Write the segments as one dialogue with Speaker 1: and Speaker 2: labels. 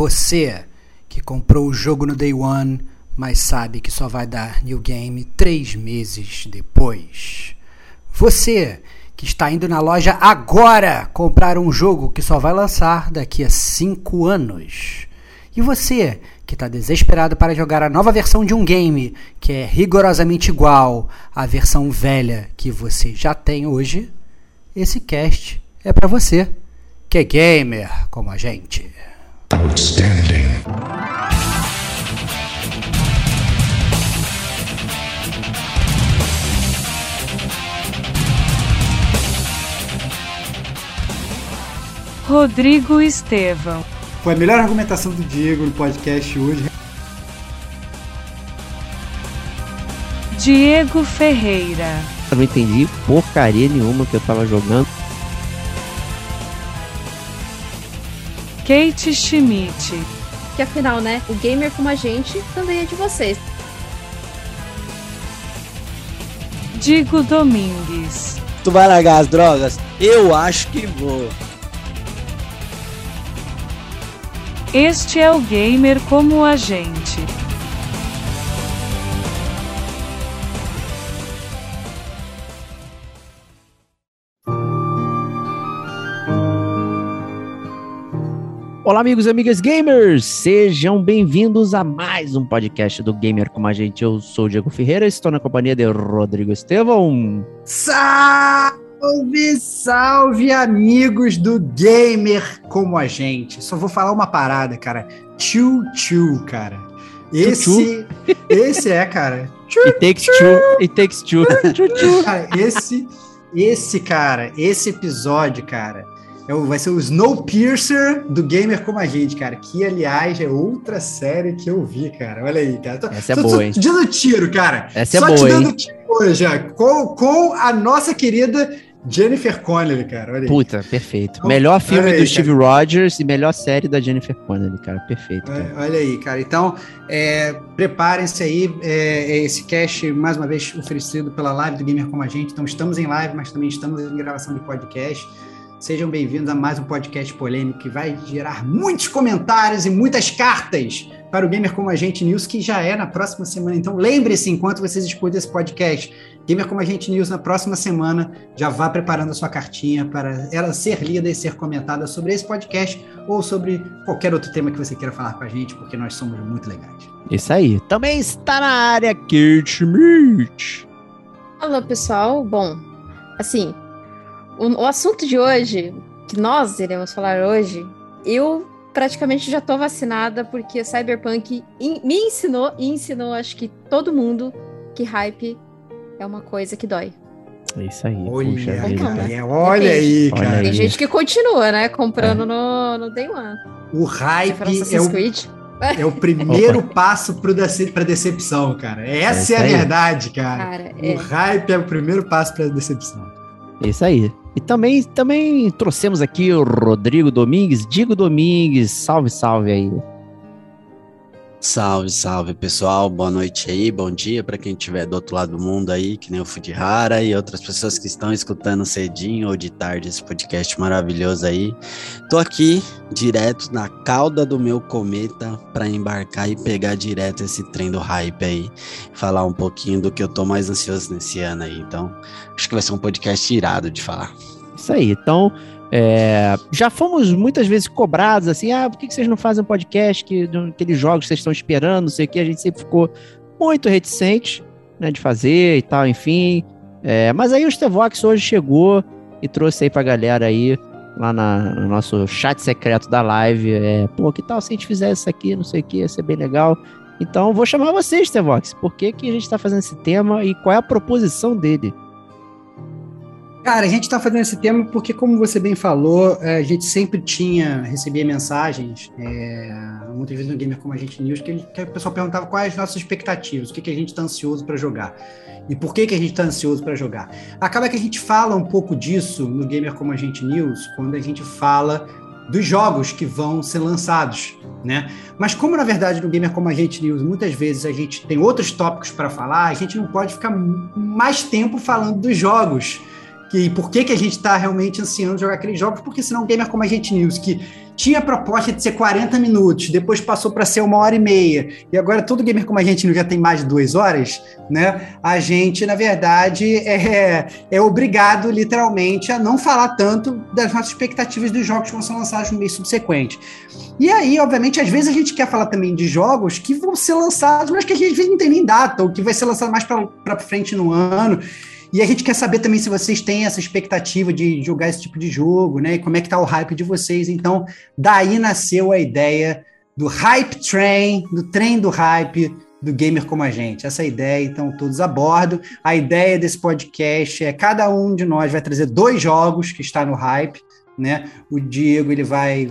Speaker 1: Você que comprou o jogo no Day One, mas sabe que só vai dar New Game três meses depois. Você que está indo na loja agora comprar um jogo que só vai lançar daqui a cinco anos. E você que está desesperado para jogar a nova versão de um game que é rigorosamente igual à versão velha que você já tem hoje, esse cast é para você, que é gamer como a gente. Outstanding.
Speaker 2: Rodrigo Estevão.
Speaker 1: Foi a melhor argumentação do Diego no podcast hoje.
Speaker 2: Diego Ferreira.
Speaker 3: Eu não entendi porcaria nenhuma que eu tava jogando.
Speaker 2: Kate Schmidt.
Speaker 4: Que afinal, né? O gamer como a gente também é de vocês.
Speaker 2: Digo Domingues.
Speaker 5: Tu vai largar as drogas? Eu acho que vou.
Speaker 2: Este é o gamer como a gente.
Speaker 3: Olá, amigos e amigas gamers! Sejam bem-vindos a mais um podcast do Gamer Como a Gente. Eu sou o Diego Ferreira, estou na companhia de Rodrigo Estevão.
Speaker 1: Salve! Salve, amigos do Gamer como a gente. Só vou falar uma parada, cara. Tchu Tchu, cara. Esse, esse é, cara.
Speaker 3: Tchu, It takes two. It takes two.
Speaker 1: tchu, tchu. Cara, esse, esse, cara, esse episódio, cara, é o, vai ser o Snowpiercer do Gamer como a gente, cara. Que, aliás, é outra série que eu vi, cara. Olha aí, cara. Tô,
Speaker 3: Essa é tô, boa, tô, hein?
Speaker 1: dando tiro, cara.
Speaker 3: Essa é Só boa, te dando hein? tiro
Speaker 1: hoje, com, com a nossa querida Jennifer Connelly, cara. Olha aí.
Speaker 3: Puta, perfeito. Melhor filme aí, do Steve cara. Rogers e melhor série da Jennifer Connelly, cara. Perfeito. Cara.
Speaker 1: Olha aí, cara. Então, é, preparem-se aí. É, é, esse cast, mais uma vez, oferecido pela live do Gamer Como a Gente. Então, estamos em live, mas também estamos em gravação de podcast. Sejam bem-vindos a mais um podcast polêmico que vai gerar muitos comentários e muitas cartas para o Gamer Como a Gente News, que já é na próxima semana. Então, lembre-se, enquanto vocês escutam esse podcast, Gamer Como a Gente News na próxima semana, já vá preparando a sua cartinha para ela ser lida e ser comentada sobre esse podcast ou sobre qualquer outro tema que você queira falar com a gente, porque nós somos muito legais.
Speaker 3: Isso aí. Também está na área Kate Schmidt.
Speaker 4: Olá, pessoal. Bom, assim, o, o assunto de hoje, que nós iremos falar hoje, eu praticamente já tô vacinada porque Cyberpunk in, me ensinou e ensinou, acho que todo mundo, que hype é uma coisa que dói.
Speaker 3: É isso aí.
Speaker 1: Olha, puxa aí, vida. olha aí, cara.
Speaker 4: Tem aí. gente que continua, né? Comprando é. no, no Day One.
Speaker 1: O hype é o, é o primeiro passo para decepção, cara. Essa é, é a verdade, cara. cara o é. hype é o primeiro passo para decepção.
Speaker 3: É isso aí. E também, também trouxemos aqui o Rodrigo Domingues. Digo Domingues, salve, salve aí.
Speaker 5: Salve, salve pessoal, boa noite aí, bom dia para quem estiver do outro lado do mundo aí, que nem o Fudihara e outras pessoas que estão escutando cedinho ou de tarde esse podcast maravilhoso aí. Tô aqui direto na cauda do meu cometa para embarcar e pegar direto esse trem do hype aí, falar um pouquinho do que eu tô mais ansioso nesse ano aí. Então, acho que vai ser um podcast irado de falar.
Speaker 3: Isso aí, então é, já fomos muitas vezes cobrados assim, ah, por que vocês não fazem um podcast que aqueles jogos que vocês estão esperando, não sei o que, a gente sempre ficou muito reticente, né, de fazer e tal, enfim. É, mas aí o Stevox hoje chegou e trouxe aí pra galera aí, lá na, no nosso chat secreto da live, é, pô, que tal se a gente fizesse isso aqui, não sei o que, ia ser bem legal. Então vou chamar você, Stevox, por que, que a gente tá fazendo esse tema e qual é a proposição dele?
Speaker 1: Cara, a gente está fazendo esse tema porque, como você bem falou, é, a gente sempre tinha, recebia mensagens, é, muitas vezes no Gamer Como a Gente News, que, que o pessoal perguntava quais as nossas expectativas, o que, que a gente está ansioso para jogar e por que, que a gente está ansioso para jogar. Acaba que a gente fala um pouco disso no Gamer Como a Gente News, quando a gente fala dos jogos que vão ser lançados, né? Mas como na verdade no Gamer Como a Gente News muitas vezes a gente tem outros tópicos para falar, a gente não pode ficar mais tempo falando dos jogos que por que, que a gente está realmente ansiando jogar aqueles jogos, porque senão Gamer Como a Gente News, que tinha a proposta de ser 40 minutos, depois passou para ser uma hora e meia, e agora todo gamer como a gente não já tem mais de duas horas, né? A gente, na verdade, é, é obrigado, literalmente, a não falar tanto das nossas expectativas dos jogos que vão ser lançados no mês subsequente. E aí, obviamente, às vezes a gente quer falar também de jogos que vão ser lançados, mas que a gente não tem nem data, ou que vai ser lançado mais para frente no ano. E a gente quer saber também se vocês têm essa expectativa de jogar esse tipo de jogo, né? E como é que tá o hype de vocês. Então, daí nasceu a ideia do Hype Train, do trem do hype do gamer como a gente. Essa é ideia, então todos a bordo. A ideia desse podcast é cada um de nós vai trazer dois jogos que está no hype, né? O Diego ele vai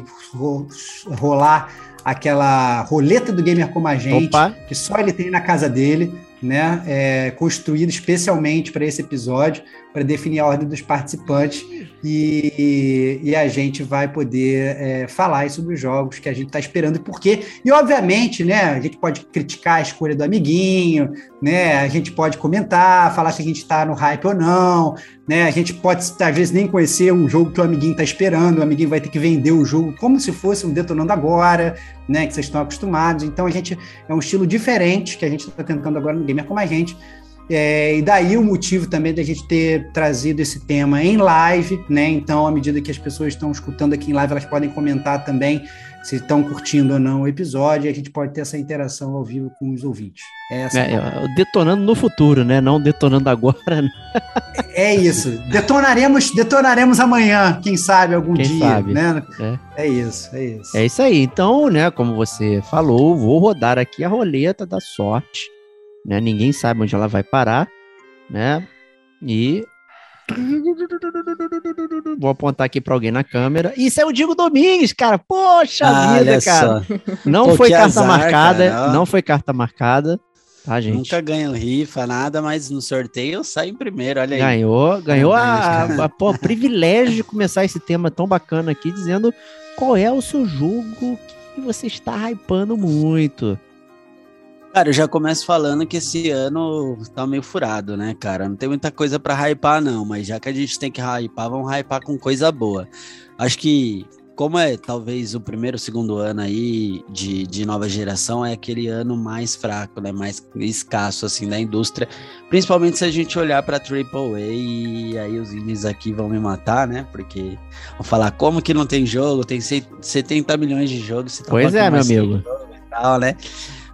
Speaker 1: rolar aquela roleta do gamer como a gente, Opa. que só ele tem na casa dele né, é, construído especialmente para esse episódio, para definir a ordem dos participantes e, e a gente vai poder é, falar sobre os jogos que a gente está esperando e por quê. E, obviamente, né, a gente pode criticar a escolha do amiguinho, né, a gente pode comentar, falar se a gente está no hype ou não, né, a gente pode, às vezes, nem conhecer um jogo que o amiguinho está esperando, o amiguinho vai ter que vender o jogo como se fosse um Detonando Agora, né, que vocês estão acostumados. Então, a gente é um estilo diferente que a gente está tentando agora no Gamer Como a Gente, é, e daí o motivo também da gente ter trazido esse tema em live, né? Então, à medida que as pessoas estão escutando aqui em live, elas podem comentar também se estão curtindo ou não o episódio, e a gente pode ter essa interação ao vivo com os ouvintes.
Speaker 3: É, é detonando no futuro, né? Não detonando agora. Né?
Speaker 1: É isso. Detonaremos, detonaremos amanhã, quem sabe algum quem dia, sabe. né? É. é isso, é isso.
Speaker 3: É isso aí. Então, né, como você falou, vou rodar aqui a roleta da sorte né? Ninguém sabe onde ela vai parar, né? E Vou apontar aqui para alguém na câmera. Isso é o Diego Domingues, cara. Poxa ah, vida, cara. Só. Não Pô, foi carta azar, marcada, cara. não foi carta marcada. Tá, gente?
Speaker 5: Nunca ganho rifa, nada, mas no sorteio eu saio em primeiro, olha aí.
Speaker 3: Ganhou, ganhou a, a, a pô, privilégio de começar esse tema tão bacana aqui, dizendo qual é o seu jogo que você está hypando muito.
Speaker 5: Cara, eu já começo falando que esse ano tá meio furado, né, cara? Não tem muita coisa para hypar, não, mas já que a gente tem que hypar, vamos hypar com coisa boa. Acho que, como é talvez o primeiro, segundo ano aí de, de nova geração, é aquele ano mais fraco, né? Mais escasso, assim, da indústria. Principalmente se a gente olhar pra AAA e aí os indies aqui vão me matar, né? Porque vão falar, como que não tem jogo? Tem 70 milhões de jogos.
Speaker 3: Tá pois é, meu amigo.
Speaker 5: Tal, né?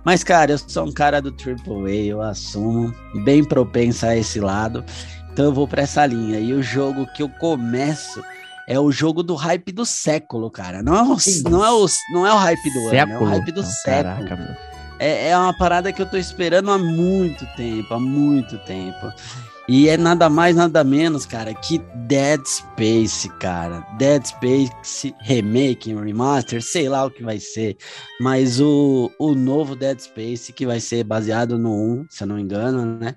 Speaker 5: Mas, cara, eu sou um cara do AAA, eu assumo, bem propenso a esse lado. Então eu vou para essa linha. E o jogo que eu começo é o jogo do hype do século, cara. Não é o, não é o, não é o hype do século? ano, é o hype do não, século. Caraca, é, é uma parada que eu tô esperando há muito tempo, há muito tempo. E é nada mais, nada menos, cara, que Dead Space, cara. Dead Space Remake, Remaster, sei lá o que vai ser. Mas o, o novo Dead Space, que vai ser baseado no 1, se eu não me engano, né?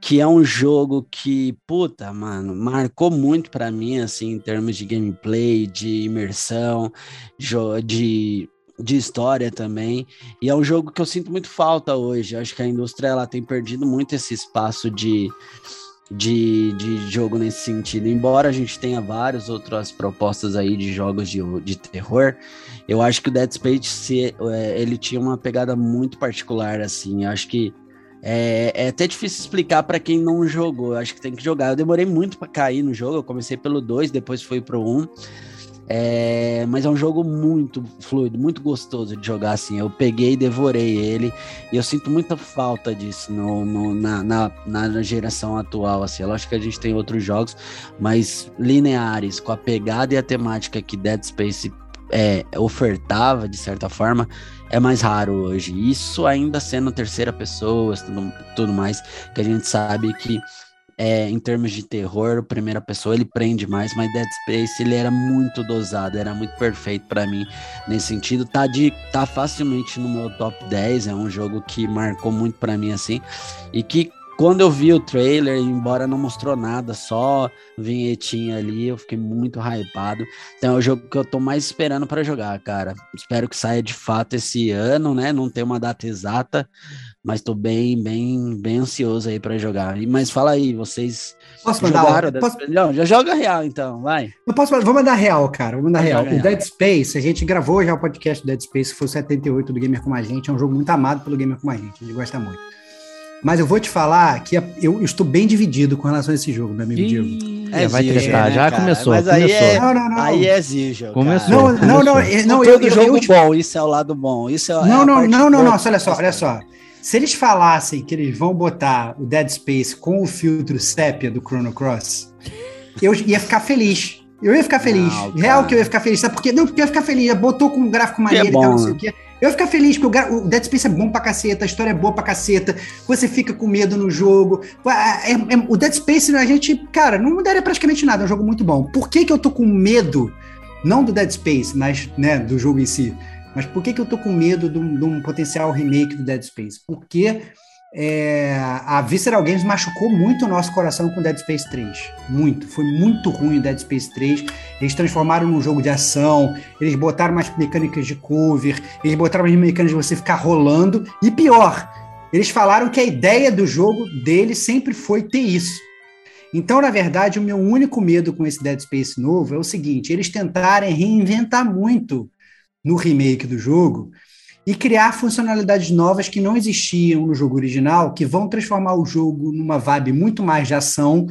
Speaker 5: Que é um jogo que, puta, mano, marcou muito para mim, assim, em termos de gameplay, de imersão, de de história também. E é um jogo que eu sinto muito falta hoje. Acho que a indústria ela tem perdido muito esse espaço de, de, de jogo nesse sentido. Embora a gente tenha várias outras propostas aí de jogos de, de terror, eu acho que o Dead Space é, ele tinha uma pegada muito particular, assim. Eu acho que é, é até difícil explicar para quem não jogou. Eu acho que tem que jogar. Eu demorei muito para cair no jogo. Eu comecei pelo 2, depois fui pro 1. Um. É, mas é um jogo muito fluido, muito gostoso de jogar assim. Eu peguei e devorei ele e eu sinto muita falta disso no, no na, na, na, geração atual. Assim. Eu acho que a gente tem outros jogos, mas lineares, com a pegada e a temática que Dead Space é, ofertava, de certa forma, é mais raro hoje. Isso ainda sendo terceira pessoa, tudo, tudo mais, que a gente sabe que é, em termos de terror, primeira pessoa, ele prende mais, mas Dead Space ele era muito dosado, era muito perfeito para mim nesse sentido. Tá, de, tá facilmente no meu top 10, é um jogo que marcou muito para mim assim, e que quando eu vi o trailer, embora não mostrou nada, só vinhetinha ali, eu fiquei muito hypado. Então é o jogo que eu tô mais esperando para jogar, cara. Espero que saia de fato esse ano, né? Não tem uma data exata, mas tô bem, bem, bem ansioso aí para jogar. E mas fala aí, vocês
Speaker 1: Posso mandar?
Speaker 5: jogaram?
Speaker 1: Posso,
Speaker 5: Não, já joga real então, vai.
Speaker 1: eu posso, vou mandar real, cara. Vou mandar real. O
Speaker 5: real.
Speaker 1: Dead Space, a gente gravou já o podcast do Dead Space, foi o 78 do Gamer Como a Gente. É um jogo muito amado pelo Gamer Como a Gente. A gente gosta muito. Mas eu vou te falar que eu, eu estou bem dividido com relação a esse jogo, meu amigo Diego.
Speaker 5: É
Speaker 3: vai
Speaker 5: exigente,
Speaker 3: tretar,
Speaker 5: né,
Speaker 3: já
Speaker 5: cara?
Speaker 3: começou,
Speaker 5: Mas aí
Speaker 3: começou.
Speaker 5: é-
Speaker 1: Não, não, não.
Speaker 5: Aí exige.
Speaker 3: Começou.
Speaker 1: Não,
Speaker 3: começou.
Speaker 1: não, não, eu- não,
Speaker 5: Não,
Speaker 1: eu,
Speaker 5: todo
Speaker 1: eu,
Speaker 5: jogo
Speaker 1: eu,
Speaker 5: bom, isso é o lado bom. Isso é, é
Speaker 1: Não,
Speaker 5: a
Speaker 1: não,
Speaker 5: parte
Speaker 1: não, não, não, olha só, olha só. Se eles falassem que eles vão botar o Dead Space com o filtro sépia do Chrono Cross, eu ia ficar feliz. Eu ia ficar feliz.
Speaker 5: Não,
Speaker 1: Real que eu ia ficar feliz. Sabe por quê? Não, porque eu ia ficar feliz. Botou com um gráfico maneiro e
Speaker 5: bom,
Speaker 1: tal, não sei
Speaker 5: né?
Speaker 1: o quê. Eu ia ficar feliz, porque o, Dead Space é bom pra caceta, a história é boa pra caceta, você fica com medo no jogo. É- é- o Dead Space, a gente, cara, não mudaria praticamente nada, é um jogo muito bom. Por que, que eu tô com medo, não do Dead Space, mas né, do jogo em si? Mas por que, que eu tô com medo de um, de um potencial remake do Dead Space? Porque é, a Visceral Games machucou muito o nosso coração com Dead Space 3. Muito. Foi muito ruim o Dead Space 3. Eles transformaram num jogo de ação, eles botaram umas mecânicas de cover, eles botaram umas mecânicas de você ficar rolando. E pior, eles falaram que a ideia do jogo deles sempre foi ter isso. Então, na verdade, o meu único medo com esse Dead Space novo é o seguinte: eles tentarem reinventar muito no remake do jogo e criar funcionalidades novas que não existiam no jogo original, que vão transformar o jogo numa vibe muito mais de ação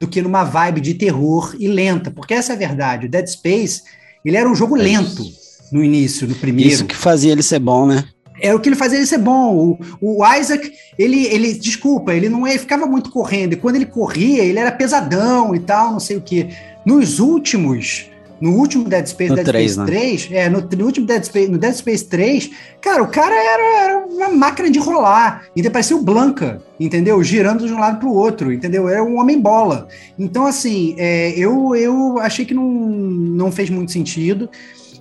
Speaker 1: do que numa vibe de terror e lenta, porque essa é a verdade. O Dead Space, ele era um jogo
Speaker 5: É
Speaker 1: lento no início, no primeiro.
Speaker 5: Isso que fazia ele ser bom, né?
Speaker 1: É o que ele fazia ele ser bom. O, o Isaac, ele, ele, desculpa, ele não ele ficava muito correndo. E quando ele corria, ele era pesadão e tal, não sei o quê. Nos últimos, no último Dead Space,
Speaker 5: No
Speaker 1: Dead
Speaker 5: três,
Speaker 1: Space
Speaker 5: né?
Speaker 1: 3, é, no, no último Dead Space, no Dead Space 3, cara, o cara era, era uma máquina de rolar. E parecia o Blanca, entendeu? Girando de um lado para o outro, entendeu? Era um homem bola. Então, assim, é, eu, eu achei que não, não fez muito sentido.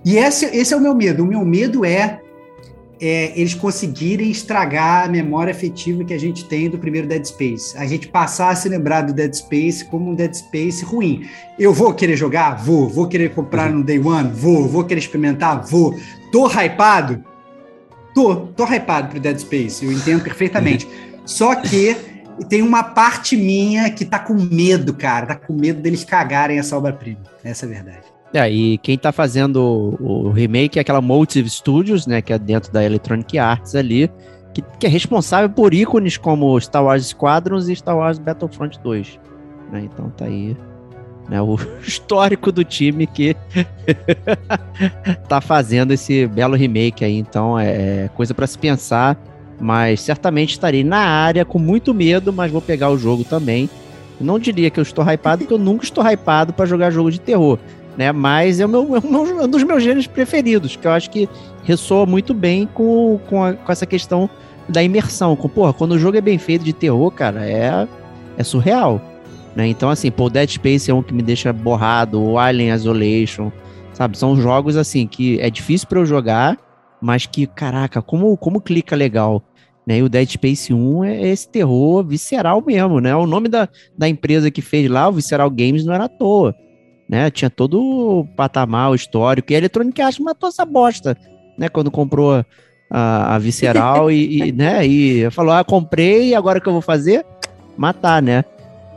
Speaker 1: E esse, esse é o meu medo. O meu medo é é, eles conseguirem estragar a memória afetiva que a gente tem do primeiro Dead Space. A gente passar a se lembrar do Dead Space como um Dead Space ruim. Eu vou querer jogar? Vou. Vou querer comprar no Day One? Vou. Vou querer experimentar? Vou. Tô hypado? Tô. Tô hypado pro Dead Space. Eu entendo perfeitamente. Só que tem uma parte minha que tá com medo, cara. Tá com medo deles cagarem essa obra-prima. Essa é a verdade.
Speaker 3: É, e quem tá fazendo o, o remake é aquela Motive Studios, né, que é dentro da Electronic Arts ali, que, que é responsável por ícones como Star Wars Squadrons e Star Wars Battlefront 2. né? Então tá aí né, o histórico do time que tá fazendo esse belo remake aí. Então é coisa para se pensar, mas certamente estarei na área com muito medo, mas vou pegar o jogo também. Não diria que eu estou hypado, porque eu nunca estou hypado para jogar jogo de terror né? Mas é, o meu, é o meu- um dos meus gêneros preferidos, que eu acho que ressoa muito bem com, com, a- com essa questão da imersão. Com, porra, quando o jogo é bem feito de terror, cara, é, é surreal. Né? Então, assim, pô, o Dead Space é um que me deixa borrado, o Alien Isolation, sabe? São jogos, assim, que é difícil para eu jogar, mas que, caraca, como, como clica legal. Né? E o Dead Space 1 é esse terror visceral mesmo, né? O nome da, da empresa que fez lá, o Visceral Games, não era à toa né? Tinha todo o patamar, o histórico, e a Electronic Arts matou essa bosta, né? Quando comprou a, a Visceral e, e, né? E falou, ah, comprei, e agora o que eu vou fazer? Matar, né?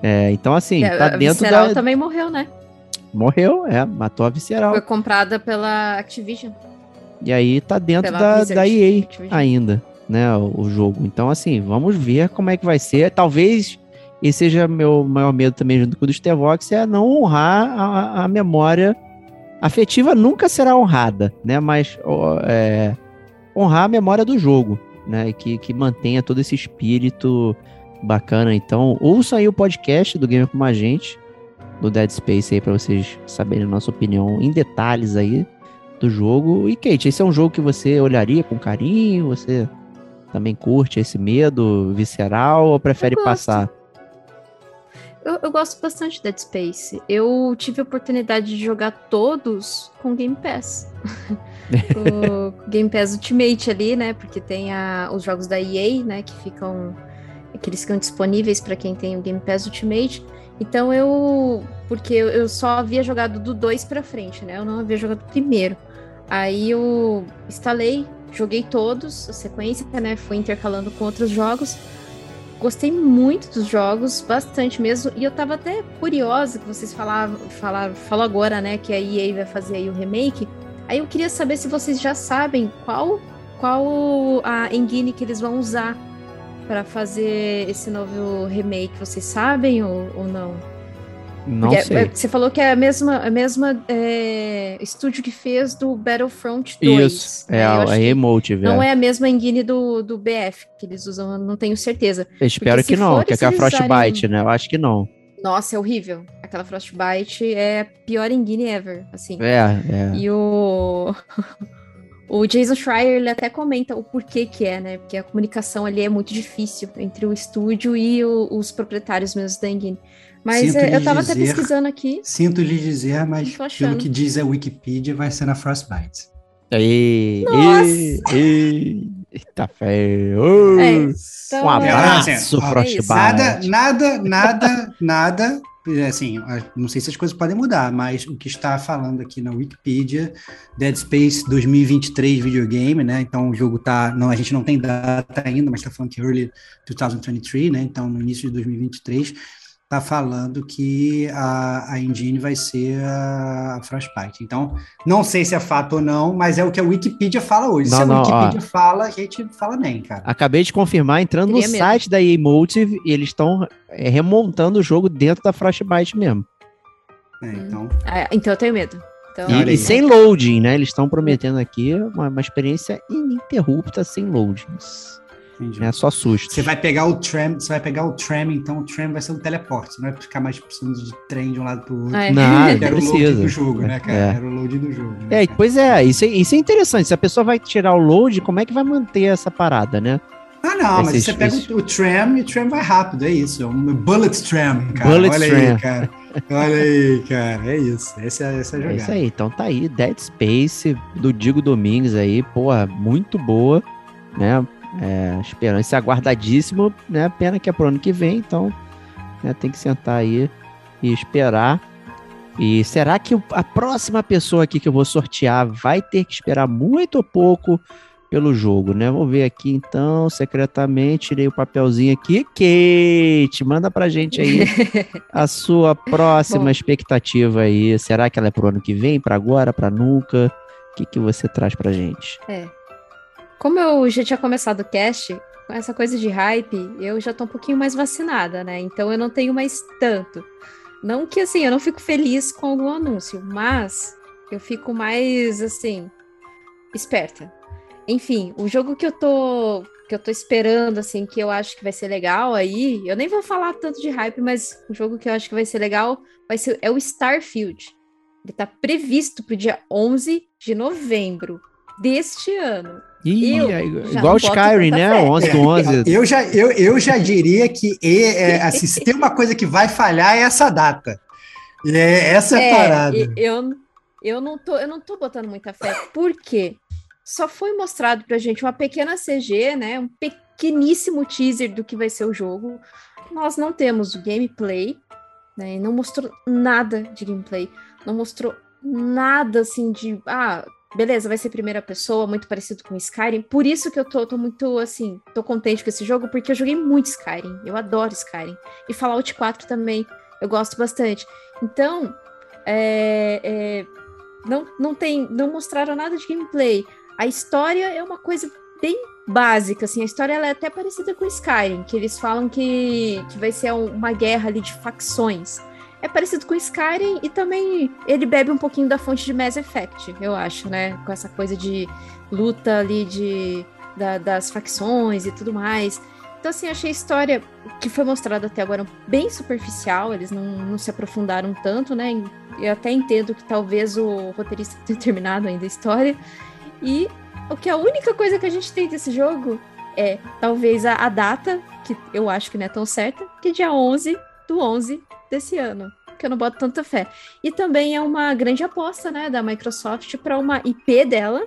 Speaker 3: É, então, assim,
Speaker 4: É,
Speaker 3: tá
Speaker 4: a
Speaker 3: dentro
Speaker 4: Visceral
Speaker 3: da...
Speaker 4: também morreu, né?
Speaker 3: Morreu, é, matou a Visceral.
Speaker 4: Foi comprada pela Activision.
Speaker 3: E aí tá dentro
Speaker 4: Pela
Speaker 3: da,
Speaker 4: Blizzard,
Speaker 3: da EA
Speaker 4: Activision.
Speaker 3: ainda, né? O, o jogo. Então, assim, vamos ver como é que vai ser. Talvez esse seja meu maior medo também, junto com o do Stevox, é não honrar a, a memória afetiva. Nunca será honrada, né? Mas é, honrar a memória do jogo, né? E que, que mantenha todo esse espírito bacana. Então, ouçam aí o podcast do Gamer Como a Gente, do Dead Space aí, pra vocês saberem a nossa opinião em detalhes aí do jogo. E Kate, esse é um jogo que você olharia com carinho? Você também curte esse medo visceral ou prefere passar?
Speaker 4: Eu, eu gosto bastante de Dead Space. Eu tive a oportunidade de jogar todos com Game Pass. o Game Pass Ultimate ali, né? Porque tem a- os jogos da EA, né? Que ficam que eles ficam disponíveis para quem tem o Game Pass Ultimate. Então eu. Porque eu só havia jogado do 2 para frente, né? Eu não havia jogado primeiro. Aí eu instalei, joguei todos, a sequência, né? Fui intercalando com outros jogos. Gostei muito dos jogos, bastante mesmo. E eu tava até curiosa que vocês falavam, falaram, falou agora, né? Que a EA vai fazer aí o remake. Aí eu queria saber se vocês já sabem qual, qual a engine que eles vão usar para fazer esse novo remake. Vocês sabem ou, ou não?
Speaker 3: Não
Speaker 4: Porque
Speaker 3: sei.
Speaker 4: é- Você falou que é a mesma, a mesma é, estúdio que fez do Battlefront 2.
Speaker 3: Isso,
Speaker 4: né?
Speaker 3: é a, a Emotive.
Speaker 4: Não
Speaker 3: é.
Speaker 4: é a mesma engine do, do BF que eles usam, não tenho certeza.
Speaker 3: Eu espero
Speaker 4: porque
Speaker 3: que não, que é a Frostbite, né? Eu acho que não.
Speaker 4: Nossa, é horrível. Aquela Frostbite é a pior engine ever, assim.
Speaker 3: É, é.
Speaker 4: E o. O Jason Schreier, ele até comenta o porquê que é, né? Porque a comunicação ali é muito difícil entre o estúdio e o- os proprietários mesmo da engine. Mas
Speaker 1: Sinto
Speaker 4: é, eu
Speaker 1: lhe
Speaker 4: tava até pesquisando aqui.
Speaker 1: Sinto lhe dizer, mas pelo que diz a Wikipedia, vai ser na Frostbite.
Speaker 3: Ei,
Speaker 4: Nossa!
Speaker 3: ei, ei, Eita feio.
Speaker 4: É,
Speaker 3: um
Speaker 4: então,
Speaker 3: abraço,
Speaker 1: é,
Speaker 3: Frostbite.
Speaker 1: Nada, nada, nada, nada. é, Assim, não sei se as coisas podem mudar, mas o que está falando aqui na Wikipedia, Dead Space 2023 videogame, né? Então o jogo tá, não, a gente não tem data ainda, mas está falando que early 2023, né? Então no início de 2023 tá falando que a, a engine vai ser a Frostbite. Então, não sei se é fato ou não, mas é o que a Wikipedia fala hoje.
Speaker 3: Não,
Speaker 1: se a
Speaker 3: não, ó.
Speaker 1: Wikipedia fala, a gente fala bem, cara.
Speaker 3: Acabei de confirmar, entrando no
Speaker 4: Queria mesmo.
Speaker 3: site da Emotive, e eles estão é, remontando o jogo dentro da Frostbite mesmo.
Speaker 1: É, então,
Speaker 4: Ah, então eu tenho medo. Então,
Speaker 3: E, e sem loading, né? Eles estão prometendo aqui uma, uma experiência ininterrupta sem loadings.
Speaker 1: Entendi.
Speaker 3: É só susto.
Speaker 1: Você vai pegar o tram, você vai pegar o tram, então o tram vai ser um teleporte, você não vai ficar mais precisando de trem de um lado para o outro.
Speaker 4: É.
Speaker 3: Não
Speaker 1: o load
Speaker 3: precisa.
Speaker 1: do jogo, né, cara?
Speaker 3: É.
Speaker 1: Era o load do jogo. né,
Speaker 3: É,
Speaker 1: cara?
Speaker 3: pois é, isso, é, isso é interessante. Se a pessoa vai tirar o load, como é que vai manter essa parada, né?
Speaker 1: Ah, não, mas
Speaker 3: Esses-
Speaker 1: você pega
Speaker 3: esses-
Speaker 1: o, o tram e o tram vai rápido, é isso. É um bullet tram, cara.
Speaker 3: Bullet
Speaker 1: Olha
Speaker 3: tram.
Speaker 1: aí, cara. Olha aí, cara. É isso. Essa é, essa é a
Speaker 3: É
Speaker 1: jogada.
Speaker 3: isso aí. Então tá aí, Dead Space do Digo Domingues aí, porra, muito boa, né? É, esperança aguardadíssimo, né? Pena que é pro ano que vem, então né, tem que sentar aí e esperar. E será que a próxima pessoa aqui que eu vou sortear vai ter que esperar muito ou pouco pelo jogo, né? Vou ver aqui então, secretamente, tirei o papelzinho aqui. Kate, manda pra gente aí a sua próxima
Speaker 4: Bom.
Speaker 3: expectativa aí. Será que ela é pro ano que vem, pra agora, pra nunca? O que, que você traz pra gente?
Speaker 4: É. Como eu já tinha começado o cast, com essa coisa de hype, eu já tô um pouquinho mais vacinada, né? Então eu não tenho mais tanto. Não que assim, eu não fico feliz com algum anúncio, mas eu fico mais assim, esperta. Enfim, o jogo que eu tô que eu tô esperando assim, que eu acho que vai ser legal aí, eu nem vou falar tanto de hype, mas o jogo que eu acho que vai ser legal vai ser é o Starfield. Ele tá previsto pro dia 11 de novembro deste ano.
Speaker 3: Ih,
Speaker 4: Eu
Speaker 3: é
Speaker 4: já
Speaker 3: igual Skyrim, né?
Speaker 4: fé.
Speaker 3: 11 do 11.
Speaker 1: Eu já, eu, eu já diria que e, é, assim, se tem uma coisa que vai falhar é essa data. É, essa é a parada.
Speaker 4: e- eu, eu, não tô, eu não tô botando muita fé. Por quê? Só foi mostrado pra gente uma pequena CG, né? Um pequeníssimo teaser do que vai ser o jogo. Nós não temos o gameplay, né? e Não mostrou nada de gameplay. Não mostrou nada assim de. Ah, beleza, vai ser primeira pessoa, muito parecido com Skyrim. Por isso que eu tô, tô muito assim, tô contente com esse jogo, porque eu joguei muito Skyrim. Eu adoro Skyrim. E Fallout 4 também. Eu gosto bastante. Então, é, é, não, não tem, não mostraram nada de gameplay. A história é uma coisa bem básica, assim. A história é até parecida com Skyrim, que eles falam que, que vai ser um- uma guerra ali de facções. É parecido com Skyrim e também ele bebe um pouquinho da fonte de Mass Effect, eu acho, né? Com essa coisa de luta ali de, da- das facções e tudo mais. Então, assim, achei a história que foi mostrada até agora bem superficial, eles não, não se aprofundaram tanto, né? Eu até entendo que talvez o roteirista tenha terminado ainda a história. E o que a única coisa que a gente tem desse jogo é talvez a, a data, que eu acho que não é tão certa, que é dia 11 do 11 desse ano, que eu não boto tanta fé. E também é uma grande aposta, né, da Microsoft para uma IP dela,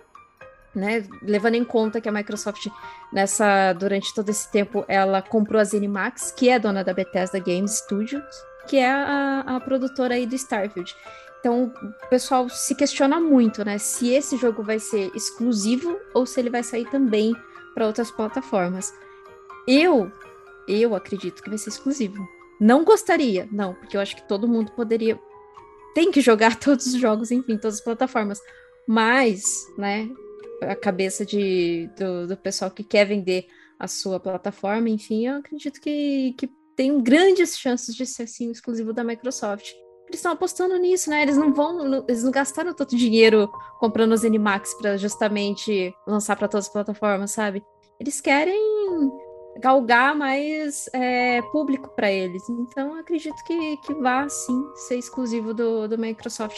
Speaker 4: né? Levando em conta que a Microsoft nessa durante todo esse tempo ela comprou a ZeniMax, que é dona da Bethesda Games Studios, que é a, a produtora aí do Starfield. Então, o pessoal se questiona muito, né, se esse jogo vai ser exclusivo ou se ele vai sair também para outras plataformas. Eu, eu acredito que vai ser exclusivo. Não gostaria, não, porque eu acho que todo mundo poderia tem que jogar todos os jogos, enfim, todas as plataformas. Mas, né, a cabeça de, do, do pessoal que quer vender a sua plataforma, enfim, eu acredito que, que tem grandes chances de ser assim exclusivo da Microsoft. Eles estão apostando nisso, né? Eles não vão, eles não gastaram tanto dinheiro comprando os Animax para justamente lançar para todas as plataformas, sabe? Eles querem galgar mais é, público para eles. Então, acredito que, que vá sim ser exclusivo do, do Microsoft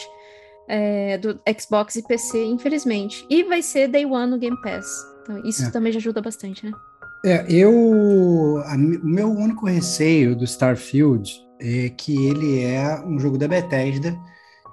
Speaker 4: é, do Xbox e PC, infelizmente. E vai ser Day One no Game Pass. Então, isso é. também já ajuda bastante, né?
Speaker 1: É, eu. A, o meu único receio do Starfield é que ele é um jogo da Bethesda.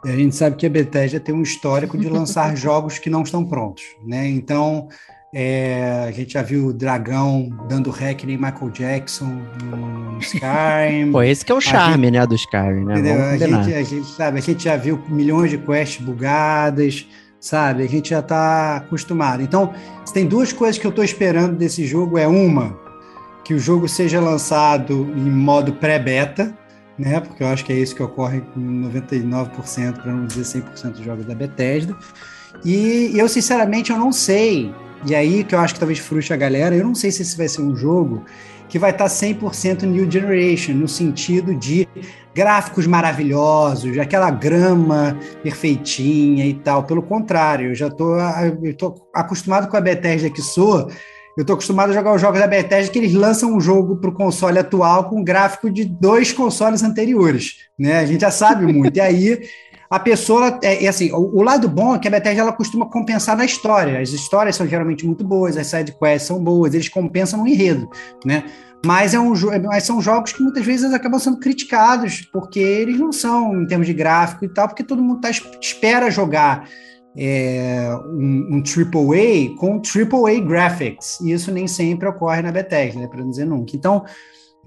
Speaker 1: E a gente sabe que a Bethesda tem um histórico de lançar jogos que não estão prontos, né? Então, é, a gente já viu o Dragão dando hack em Michael Jackson no Skyrim.
Speaker 3: Pô, esse que é o charme, gente, né, do Skyrim, né?
Speaker 1: A gente, a, gente, sabe, a gente já viu milhões de quests bugadas, sabe? A gente já está acostumado. Então, tem duas coisas que eu estou esperando desse jogo, é uma, que o jogo seja lançado em modo pré-beta, né? Porque eu acho que é isso que ocorre com 99%, para não dizer 100% dos jogos da Bethesda. E eu, sinceramente, eu não sei e aí que eu acho que talvez frustre a galera, eu não sei se esse vai ser um jogo que vai estar 100% New Generation, no sentido de gráficos maravilhosos, aquela grama perfeitinha e tal. Pelo contrário, eu já estou acostumado com a Bethesda que sou, eu estou acostumado a jogar os jogos da Bethesda que eles lançam um jogo para o console atual com gráfico de dois consoles anteriores. Né? A gente já sabe muito. E aí a pessoa, é, é assim, o, o, lado bom é que a Bethesda ela costuma compensar na história. As histórias são geralmente muito boas, as side quests são boas, eles compensam no enredo, né? Mas, é um, mas são jogos que muitas vezes acabam sendo criticados, porque eles não são, em termos de gráfico e tal, porque todo mundo tá, espera jogar é, um, um AAA com AAA graphics, e isso nem sempre ocorre na Bethesda, né, para dizer nunca. Então,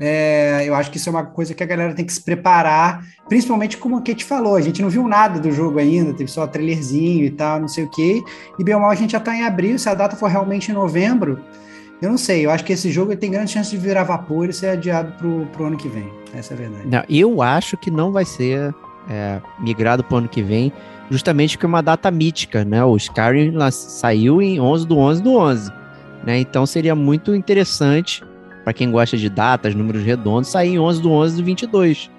Speaker 1: é, eu acho que isso é uma coisa que a galera tem que se preparar, principalmente como a Kate falou, a gente não viu nada do jogo ainda, teve só trailerzinho e tal, não sei o quê, e bem ou mal a gente já está em abril, se a data for realmente em novembro, eu não sei, eu acho que esse jogo tem grande chance de virar vapor e ser adiado pro, pro ano que vem, essa é a verdade.
Speaker 3: Não, eu acho que não vai ser é, migrado pro ano que vem, justamente porque é uma data mítica, né, o Skyrim saiu em 11 do 11 do 11, né, então seria muito interessante para quem gosta de datas, números redondos, sair em 11 do 11 do 22.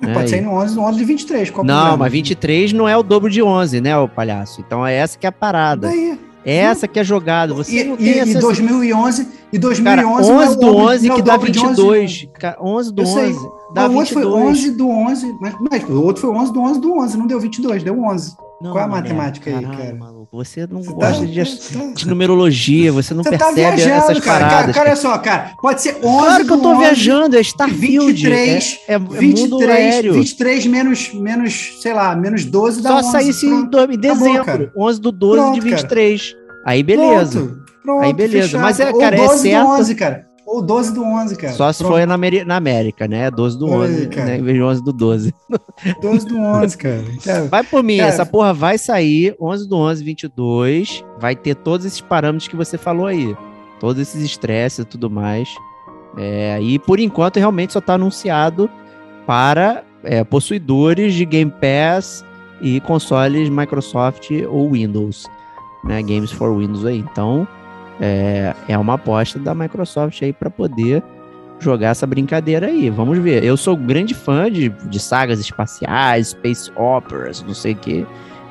Speaker 1: Né? Pode sair no 11 do 11 de 23.
Speaker 3: Qual não, problema? mas 23 não é o dobro de 11, né, o palhaço? Então é essa que é a parada. Daí. É essa que é jogada. Você
Speaker 1: e, e,
Speaker 3: essa...
Speaker 1: e 2011 e 2011
Speaker 3: cara, 11 do 11 que dá 22. 11 do 11 dá
Speaker 1: o
Speaker 3: 22.
Speaker 1: foi 11 do 11, mas, mas o outro foi 11 do 11 do 11, não deu 22, deu 11. Não, Qual é a matemática aí, cara? Maluco,
Speaker 3: você não você gosta tá, de, de, numerologia, você não você tá percebe tá viajando, essas
Speaker 1: cara,
Speaker 3: paradas.
Speaker 1: Cara, olha só, cara, pode ser 11
Speaker 3: Claro que eu tô 11, viajando, é Starfield. 23, é, é, é
Speaker 1: 23, mundo aéreo. 23 menos, menos, sei lá, menos 12 dá
Speaker 3: Só
Speaker 1: 11.
Speaker 3: Só saísse em dezembro, Acabou, 11 do 12 pronto, de 23. Cara. Aí beleza. Pronto, pronto, aí beleza. Fechado. Mas é, cara, Ou 12 é certo. Do
Speaker 1: 11, cara. Ou 12 do 11, cara.
Speaker 3: Só se Pronto. foi na, na, América, né? 12 do 11, Ai, né? Em vez de 11 do 12.
Speaker 1: 12 do 11, cara. cara
Speaker 3: vai por mim, cara. essa porra vai sair 11 do 11, 22. Vai ter todos esses parâmetros que você falou aí. Todos esses estresses e tudo mais. É, e por enquanto realmente só está anunciado para é, possuidores de Game Pass e consoles Microsoft ou Windows. Né? Games for Windows aí. Então é, é uma aposta da Microsoft aí para poder jogar essa brincadeira aí. Vamos ver. Eu sou grande fã de, de sagas espaciais, space operas, não sei o quê.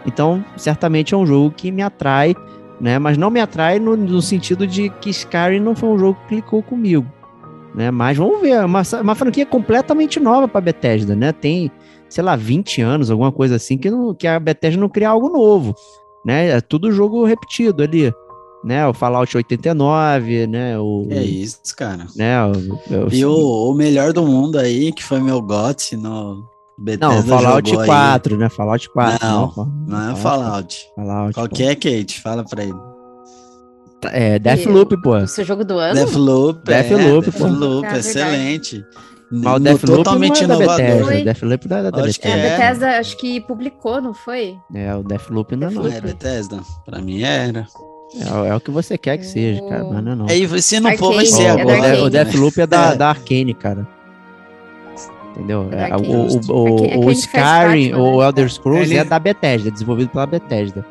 Speaker 3: Então, certamente é um jogo que me atrai, né? Mas não me atrai no, no sentido de que Skyrim não foi um jogo que clicou comigo, né? Mas vamos ver, é uma, uma franquia completamente nova para Bethesda, né? Tem, sei lá, 20 anos, alguma coisa assim, que, não, que a Bethesda não cria algo novo, né? É tudo jogo repetido ali né? O Fallout 89, né? O,
Speaker 5: é isso, cara.
Speaker 3: Né? O,
Speaker 5: o, e o, o melhor do mundo aí, que foi meu GOT no
Speaker 3: Bethesda Não, Fallout 4, aí. né? Fallout 4.
Speaker 5: Não, não, não é Fallout. Fallout. Qual que é, Kate? Fala pra ele.
Speaker 3: É, Deathloop, pô.
Speaker 4: O seu jogo do ano?
Speaker 5: Deathloop,
Speaker 3: Deathloop,
Speaker 5: é,
Speaker 3: pô.
Speaker 5: Deathloop,
Speaker 4: É
Speaker 5: excelente.
Speaker 3: Mas o Deathloop
Speaker 5: totalmente
Speaker 3: não é da. Bethesda.
Speaker 4: Foi.
Speaker 3: Deathloop não é da
Speaker 5: Acho
Speaker 3: Bethesda.
Speaker 5: que
Speaker 4: a
Speaker 5: é.
Speaker 4: Bethesda, acho que publicou, não foi?
Speaker 3: É, o Deathloop não é não.
Speaker 5: Não é Bethesda? Pra mim era.
Speaker 3: É, é o que você quer que seja, cara, mas não é não.
Speaker 5: Aí, se não for, vai ser
Speaker 4: é
Speaker 3: o,
Speaker 5: agora.
Speaker 3: O Deathloop é da,
Speaker 5: É.
Speaker 3: da Arcane, cara. Entendeu?
Speaker 4: É
Speaker 3: É, o, o, o, o Skyrim,
Speaker 4: Batman,
Speaker 3: o
Speaker 4: né?
Speaker 3: Elder Scrolls
Speaker 1: Ele-
Speaker 3: é da Bethesda, desenvolvido pela Bethesda.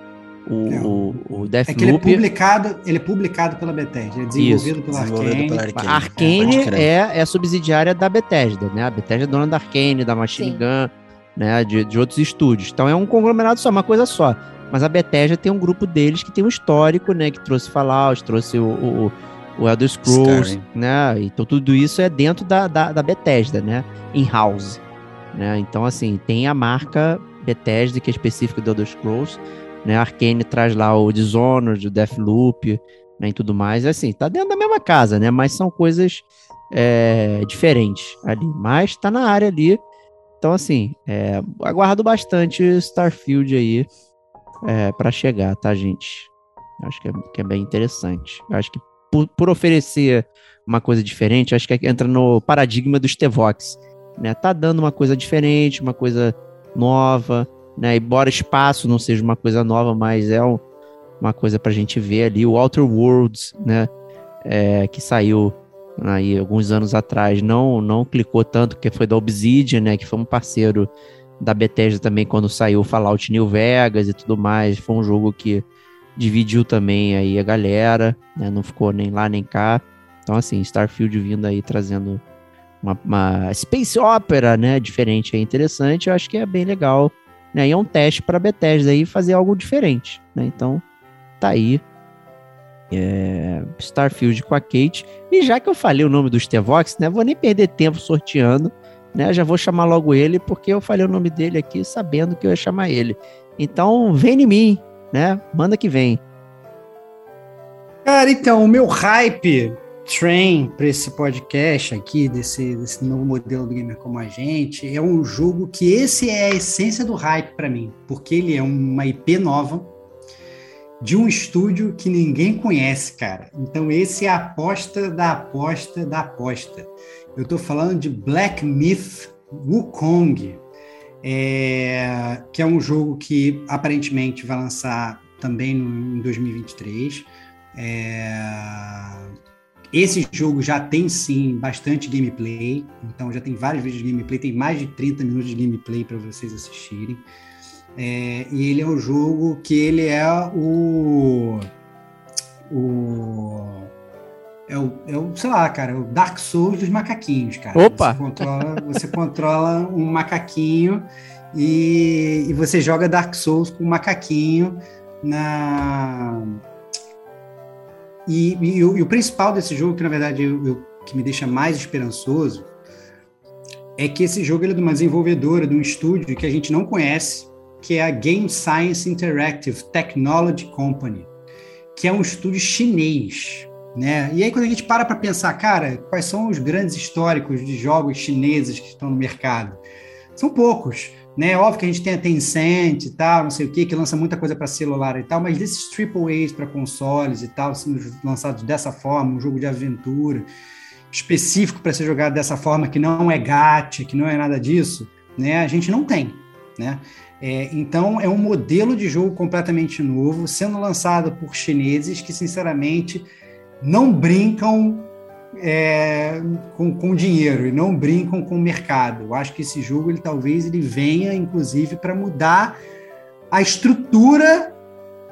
Speaker 3: O,
Speaker 1: É.
Speaker 3: o, o
Speaker 1: É que ele é
Speaker 3: Deathloop,
Speaker 1: publicado, ele é publicado pela Bethesda, ele é desenvolvido pela
Speaker 5: Desenvolvido
Speaker 1: Arkane.
Speaker 5: pela
Speaker 3: a
Speaker 5: Arcane. Crer.
Speaker 3: é, é subsidiária da Bethesda, né? A Bethesda é dona da Arcane, da Machine
Speaker 4: Sim.
Speaker 3: Gun, né? De, de outros estúdios. Então é um conglomerado só, uma coisa só. Mas a Bethesda tem um grupo deles que tem um histórico, né? Que trouxe Fallout, trouxe o, o, o Elder Scrolls,
Speaker 5: Skyrim.
Speaker 3: né? Então tudo isso é dentro da, da, da Bethesda, né? In-house. Né? Então, assim, tem a marca Bethesda, que é específica do Elder Scrolls. Né? A Arcane traz lá o Dishonored, o Deathloop, né? E tudo mais. Assim, tá dentro da mesma casa, né? Mas são coisas é, diferentes ali. Mas tá na área ali. Então, assim, é, aguardo bastante Starfield aí é, para chegar, tá, gente? Acho que é, que é bem interessante. Acho que por, por oferecer uma coisa diferente, acho que entra no paradigma do Stevox, né? Tá dando uma coisa diferente, uma coisa nova, né? Embora espaço não seja uma coisa nova, mas é um- uma coisa pra gente ver ali. O Outer Worlds, né? É, que saiu aí alguns anos atrás, não não clicou tanto, porque foi da Obsidian, né? Que foi um parceiro da Bethesda também quando saiu Fallout New Vegas e tudo mais. Foi um jogo que dividiu também aí a galera, né? Não ficou nem lá nem cá. Então, assim, Starfield vindo aí trazendo uma, uma space opera, né? Diferente é interessante, eu acho que é bem legal. Né? E é um teste para Bethesda aí fazer algo diferente, né? Então, tá aí. É, Starfield com a Kate. E já que eu falei o nome do Stevox, né? Vou nem perder tempo sorteando, né? Já vou chamar logo ele, porque eu falei o nome dele aqui sabendo que eu ia chamar ele. Então, vem em mim, né? Manda que vem.
Speaker 1: Cara, então, o meu hype train para esse podcast aqui, desse, desse novo modelo do Gamer Como a Gente, é um jogo que esse é a essência do hype para mim, porque ele é uma IP nova de um estúdio que ninguém conhece, cara. Então, esse é a aposta da aposta da aposta. Eu tô falando de Black Myth Wukong, é, que é um jogo que aparentemente vai lançar também no, em 2023. É, esse jogo já tem sim bastante gameplay, então já tem vários vídeos de gameplay, tem mais de 30 minutos de gameplay para vocês assistirem. É, e ele é um jogo que ele é o. o é o, é o, sei lá, cara, o Dark Souls dos macaquinhos, cara.
Speaker 3: Opa!
Speaker 1: Você controla, você controla um macaquinho e, e você joga Dark Souls com um macaquinho na. E, e o, e o principal desse jogo, que na verdade eu, eu- que me deixa mais esperançoso, é que esse jogo ele é de uma desenvolvedora, de um estúdio que a gente não conhece, que é a Game Science Interactive Technology Company, que é um estúdio chinês. Né? E aí, quando a gente para para pensar, cara, quais são os grandes históricos de jogos chineses que estão no mercado? São poucos. Né? Óbvio que a gente tem a Tencent e tal, não sei o que, que lança muita coisa para celular e tal, mas desses AAAs para consoles e tal, sendo lançados dessa forma, um jogo de aventura específico para ser jogado dessa forma, que não é gacha, que não é nada disso, né? A gente não tem, né? É, então é um modelo de jogo completamente novo, sendo lançado por chineses que, sinceramente, não brincam é, com, com dinheiro e não brincam com o mercado. Eu acho que esse jogo, ele talvez ele venha, inclusive, para mudar a estrutura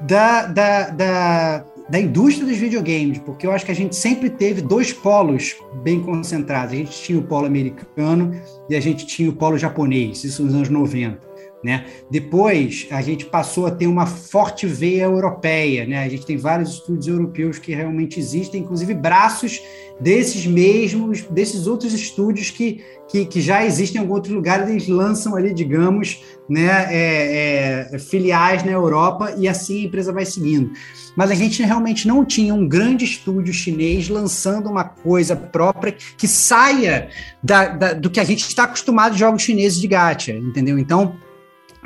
Speaker 1: da, da, da, da indústria dos videogames, porque eu acho que a gente sempre teve dois polos bem concentrados. A gente tinha o polo americano e a gente tinha o polo japonês, isso nos anos 90. Né? Depois a gente passou a ter uma forte veia europeia, né? A gente tem vários estúdios europeus que realmente existem, inclusive braços desses mesmos, desses outros estúdios que, que, que já existem em algum outro lugar, eles lançam ali, digamos, né, é, é, filiais na Europa e assim a empresa vai seguindo. Mas a gente realmente não tinha um grande estúdio chinês lançando uma coisa própria que saia da, da, do que a gente está acostumado de jogos chineses de gacha, entendeu? Então,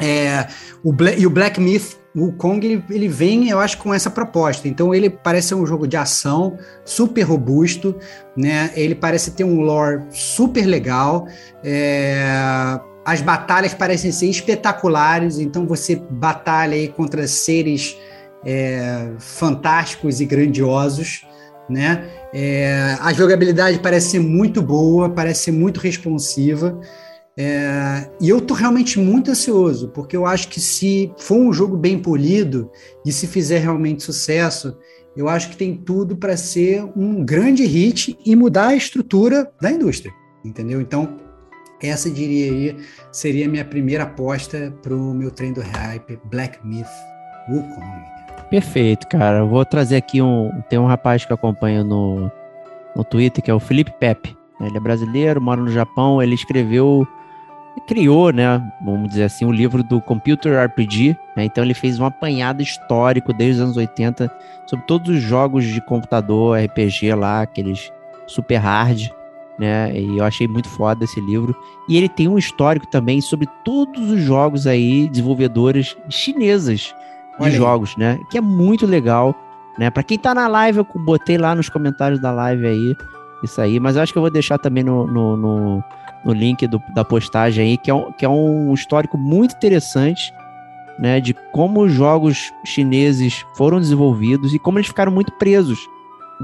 Speaker 1: é, o Bla e o Black Myth o Kong ele, ele, vem, eu acho, com essa proposta. Então ele parece ser um jogo de ação super robusto, né? Ele parece ter um lore super legal. É... As batalhas parecem ser espetaculares, então você batalha aí contra seres é, fantásticos e grandiosos, né? É, a jogabilidade parece ser muito boa, parece ser muito responsiva. É, e eu tô realmente muito ansioso, porque eu acho que se for um jogo bem polido e se fizer realmente sucesso, eu acho que tem tudo para ser um grande hit e mudar a estrutura da indústria, entendeu? Então, essa diria aí seria a minha primeira aposta para o meu trem do hype, Black Myth Wukong.
Speaker 3: Perfeito, cara. Eu vou trazer aqui um. Tem um rapaz que eu acompanho no, no Twitter, que é o Felipe Pepe. Ele é brasileiro, mora no Japão. Ele escreveu criou, né, vamos dizer assim, o livro do Computer RPG, né, então ele fez um apanhado histórico desde os anos 80 sobre todos os jogos de computador, RPG lá, aqueles super hard, né, e eu achei muito foda esse livro, e ele tem um histórico também sobre todos os jogos aí, desenvolvedoras chinesas de Olha jogos, aí. né, que é muito legal, né, para quem tá na live, eu botei lá nos comentários da live aí, isso aí, mas eu acho que eu vou deixar também no, no, no no link do, da postagem aí, que é, um, que é um histórico muito interessante, né, de como os jogos chineses foram desenvolvidos e como eles ficaram muito presos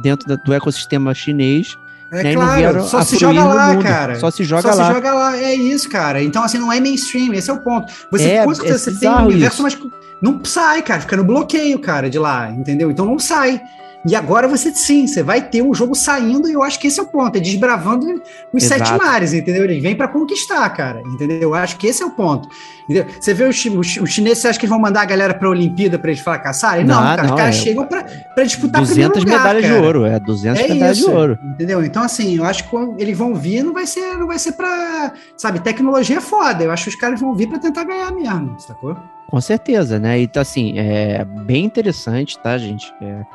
Speaker 3: dentro da, do ecossistema chinês.
Speaker 1: É né, claro, só se joga lá, cara.
Speaker 3: Só se joga
Speaker 1: só
Speaker 3: lá.
Speaker 1: Só se joga lá, é isso, cara. Então, assim, não é mainstream, esse é o ponto. Você, é, é você tem um universo, isso. mas não sai, cara, fica no bloqueio, cara, de lá, entendeu? Então não sai. E agora você sim, você vai ter um jogo saindo, e eu acho que esse é o ponto, é desbravando os Exato. sete mares, entendeu? Ele vem para conquistar, cara, entendeu? Eu acho que esse é o ponto. Entendeu? Você vê os, os, os chineses, você acha que eles vão mandar a galera pra Olimpíada para eles fracassarem? Não, não cara, não, os caras é... chegam para disputar
Speaker 3: 200 lugar, medalhas cara. de ouro, é 200 é medalhas isso, de ouro.
Speaker 1: Entendeu? Então, assim, eu acho que eles vão vir, não vai ser, não vai ser para, sabe, tecnologia é foda, eu acho que os caras vão vir para tentar ganhar mesmo, sacou?
Speaker 3: Com certeza, né? Então, assim, é bem interessante, tá, gente? É,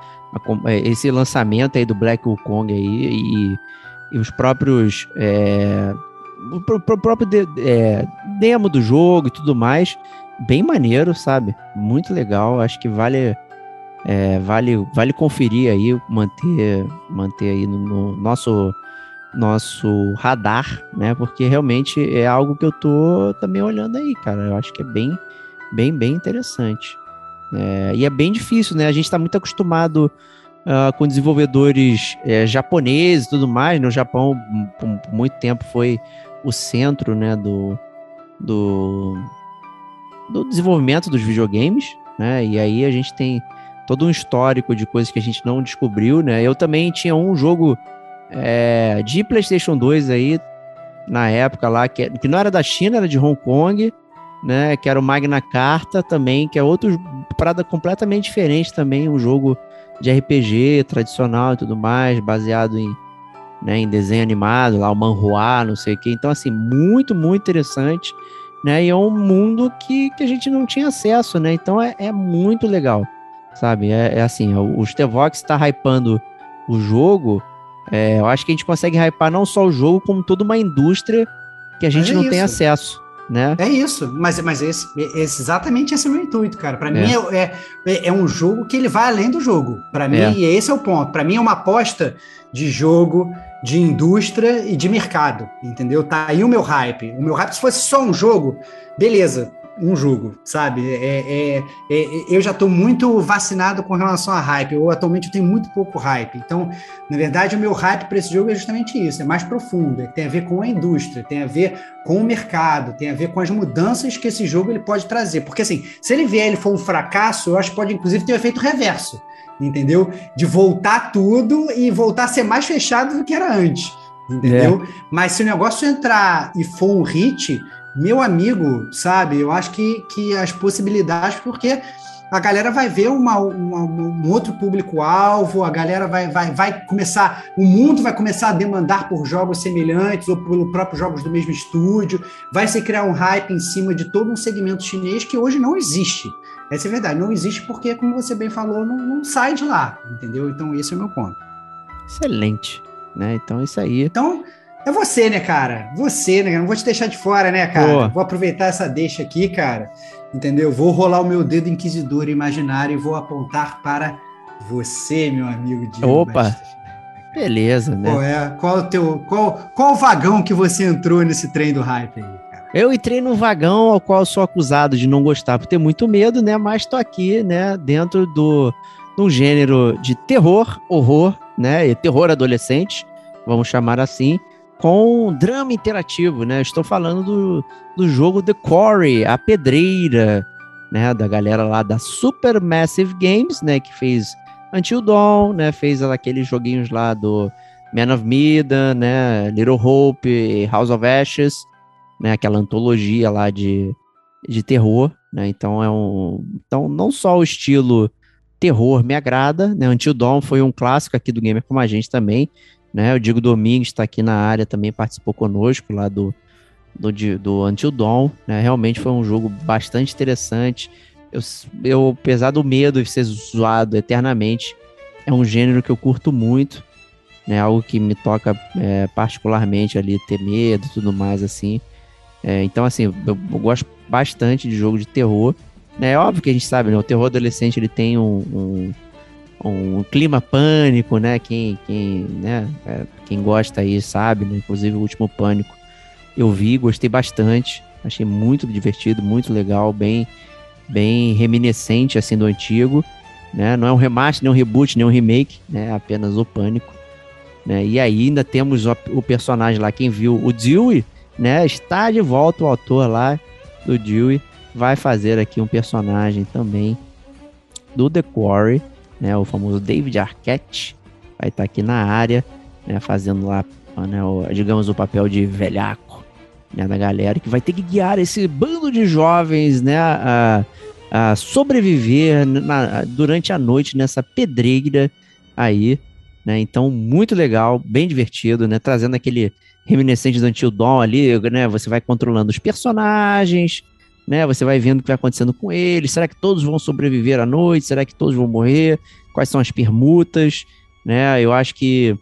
Speaker 3: esse lançamento aí do Black Wukong aí e, e os próprios é, o, próprio de, é, demo do jogo e tudo mais bem maneiro sabe? Muito legal acho que vale é, vale vale conferir aí manter manter aí no, no, nosso nosso radar né? Porque realmente é algo que eu tô também olhando aí cara. Eu acho que é bem bem bem interessante é, e é bem difícil, né? A gente está muito acostumado uh, com desenvolvedores é, japoneses e tudo mais. No né? Japão, por, muito tempo, foi o centro né, do, do, do desenvolvimento dos videogames. Né? E aí a gente tem todo um histórico de coisas que a gente não descobriu. Né? Eu também tinha um jogo é, de PlayStation 2 aí, na época lá, que, que não era da China, era de Hong Kong né? Que era o Magna Carta também, que é outro parada completamente diferente também, um jogo de RPG tradicional e tudo mais, baseado em, né, em desenho animado, lá o manhua, não sei o que. Então, assim, muito, muito interessante, né? E é um mundo que, que a gente não tinha acesso, né? Então é, é muito legal, sabe? É, é assim, o Stevox está hypando o jogo, é, eu acho que a gente consegue hypar não só o jogo, como toda uma indústria que a gente é não isso. tem acesso né?
Speaker 1: É isso, mas, mas esse, esse, exatamente esse é o meu intuito, cara. Para é. mim é, é, é, um jogo que ele vai além do jogo. Para mim, é. esse é o ponto. Para mim é uma aposta de jogo, de indústria e de mercado, entendeu? Tá aí o meu hype. O meu hype, se fosse só um jogo, beleza um jogo, sabe? É, é, é, eu já estou muito vacinado com relação a hype. Eu atualmente tenho muito pouco hype. Então, na verdade, o meu hype para esse jogo é justamente isso. É mais profundo. É, tem a ver com a indústria, tem a ver com o mercado, tem a ver com as mudanças que esse jogo ele pode trazer. Porque assim, se ele vier, ele for um fracasso, eu acho que pode inclusive ter um efeito reverso, entendeu? De voltar tudo e voltar a ser mais fechado do que era antes entendeu? É. Mas se o negócio entrar e for um hit, meu amigo, sabe? Eu acho que, que as possibilidades, porque a galera vai ver uma, uma, um outro público-alvo, a galera vai, vai, vai começar, o mundo vai começar a demandar por jogos semelhantes ou por próprios jogos do mesmo estúdio, vai se criar um hype em cima de todo um segmento chinês que hoje não existe. Essa é verdade, não existe porque, como você bem falou, não, não sai de lá, entendeu? Então, esse é o meu ponto.
Speaker 3: Excelente, né? Então, isso aí.
Speaker 1: Então, É você, né, cara? Você, né? Não vou te deixar de fora, né, cara? Vou aproveitar essa deixa aqui, cara. Entendeu? Vou rolar o meu dedo inquisidor imaginário e vou apontar para você, meu amigo.
Speaker 3: Opa! Beleza, né?
Speaker 1: Qual é? Qual o teu. Qual, qual vagão que você entrou nesse trem do hype aí?
Speaker 3: Eu entrei no vagão ao qual sou acusado de não gostar por ter muito medo, né? Mas tô aqui, né, dentro do, do gênero de terror, horror, né? E terror adolescente, vamos chamar assim com drama interativo, né? Estou falando do, do jogo The Quarry, a pedreira, né? Da galera lá da Supermassive Games, né? Que fez Until Dawn, né? Fez aqueles joguinhos lá do Man of Medan, né? Little Hope, House of Ashes, né? Aquela antologia lá de, de terror, né? Então é um, então não só o estilo terror me agrada, né? Until Dawn foi um clássico aqui do gamer como a gente também, né? O Diego Domingues está aqui na área, também participou conosco lá do, do, do Until Dawn. Né? Realmente foi um jogo bastante interessante. Eu, eu, apesar do medo de ser zoado eternamente, é um gênero que eu curto muito. Né? Algo que me toca é, particularmente ali, ter medo e tudo mais, assim. É, então, assim, eu, eu, gosto bastante de jogo de terror. Né? É óbvio que a gente sabe, né? O terror adolescente ele tem um, um um clima pânico, né? Quem, quem, né? É, quem gosta aí sabe, né? Inclusive o último pânico eu vi, gostei bastante, achei muito divertido, muito legal, bem, bem reminiscente assim do antigo, né? Não é um remaster, nem um reboot, nem um remake, né? É apenas o pânico, né? E aí ainda temos o, o personagem lá, quem viu o Dewey, né? Está de volta o autor lá do Dewey, vai fazer aqui um personagem também do The Quarry né, o famoso David Arquette, vai estar tá aqui na área, né, fazendo lá, né, o, digamos, o papel de velhaco né, da galera, que vai ter que guiar esse bando de jovens né, a, a sobreviver na, durante a noite nessa pedreira aí. Né, então, muito legal, bem divertido, né, trazendo aquele reminiscente do Until Dawn ali, né, você vai controlando os personagens, né? Você vai vendo o que vai acontecendo com eles. Será que todos vão sobreviver à noite? Será que todos vão morrer? Quais são as permutas? Né? Eu acho que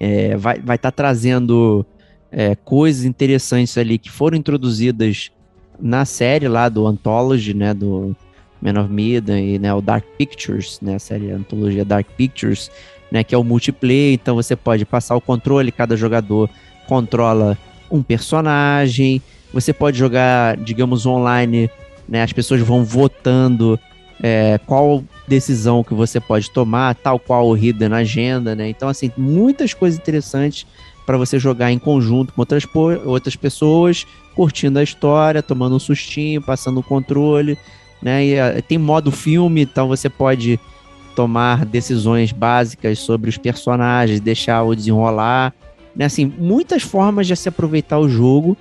Speaker 3: é, vai estar vai tá trazendo é, coisas interessantes ali que foram introduzidas na série lá do Anthology, né? Do Man of Medan e né, o Dark Pictures, né? A série a antologia Dark Pictures, né? Que é o multiplayer. Então você pode passar o controle, cada jogador controla um personagem. Você pode jogar, digamos, online, né? As pessoas vão votando é, qual decisão que você pode tomar, tal qual o Hidden Agenda, né? Então, assim, muitas coisas interessantes para você jogar em conjunto com outras, outras pessoas, curtindo a história, tomando um sustinho, passando o controle, né? E uh, tem modo filme, então você pode tomar decisões básicas sobre os personagens, deixar o desenrolar, né? Assim, muitas formas de se aproveitar o jogo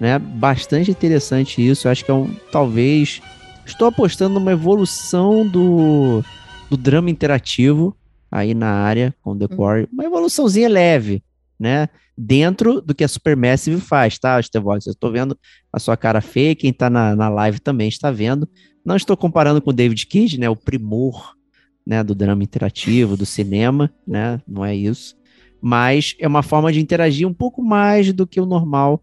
Speaker 3: né? Bastante interessante isso. Eu acho que é um, talvez. Estou apostando numa evolução do, do drama interativo aí na área com The Core. Uhum. Uma evoluçãozinha leve, né? Dentro do que a Supermassive faz, tá, Estevox? Eu estou vendo a sua cara feia, quem está na, na live também está vendo. Não estou comparando com o David Cage, né? O primor né, do drama interativo, do cinema, né? Não é isso. Mas é uma forma de interagir um pouco mais do que o normal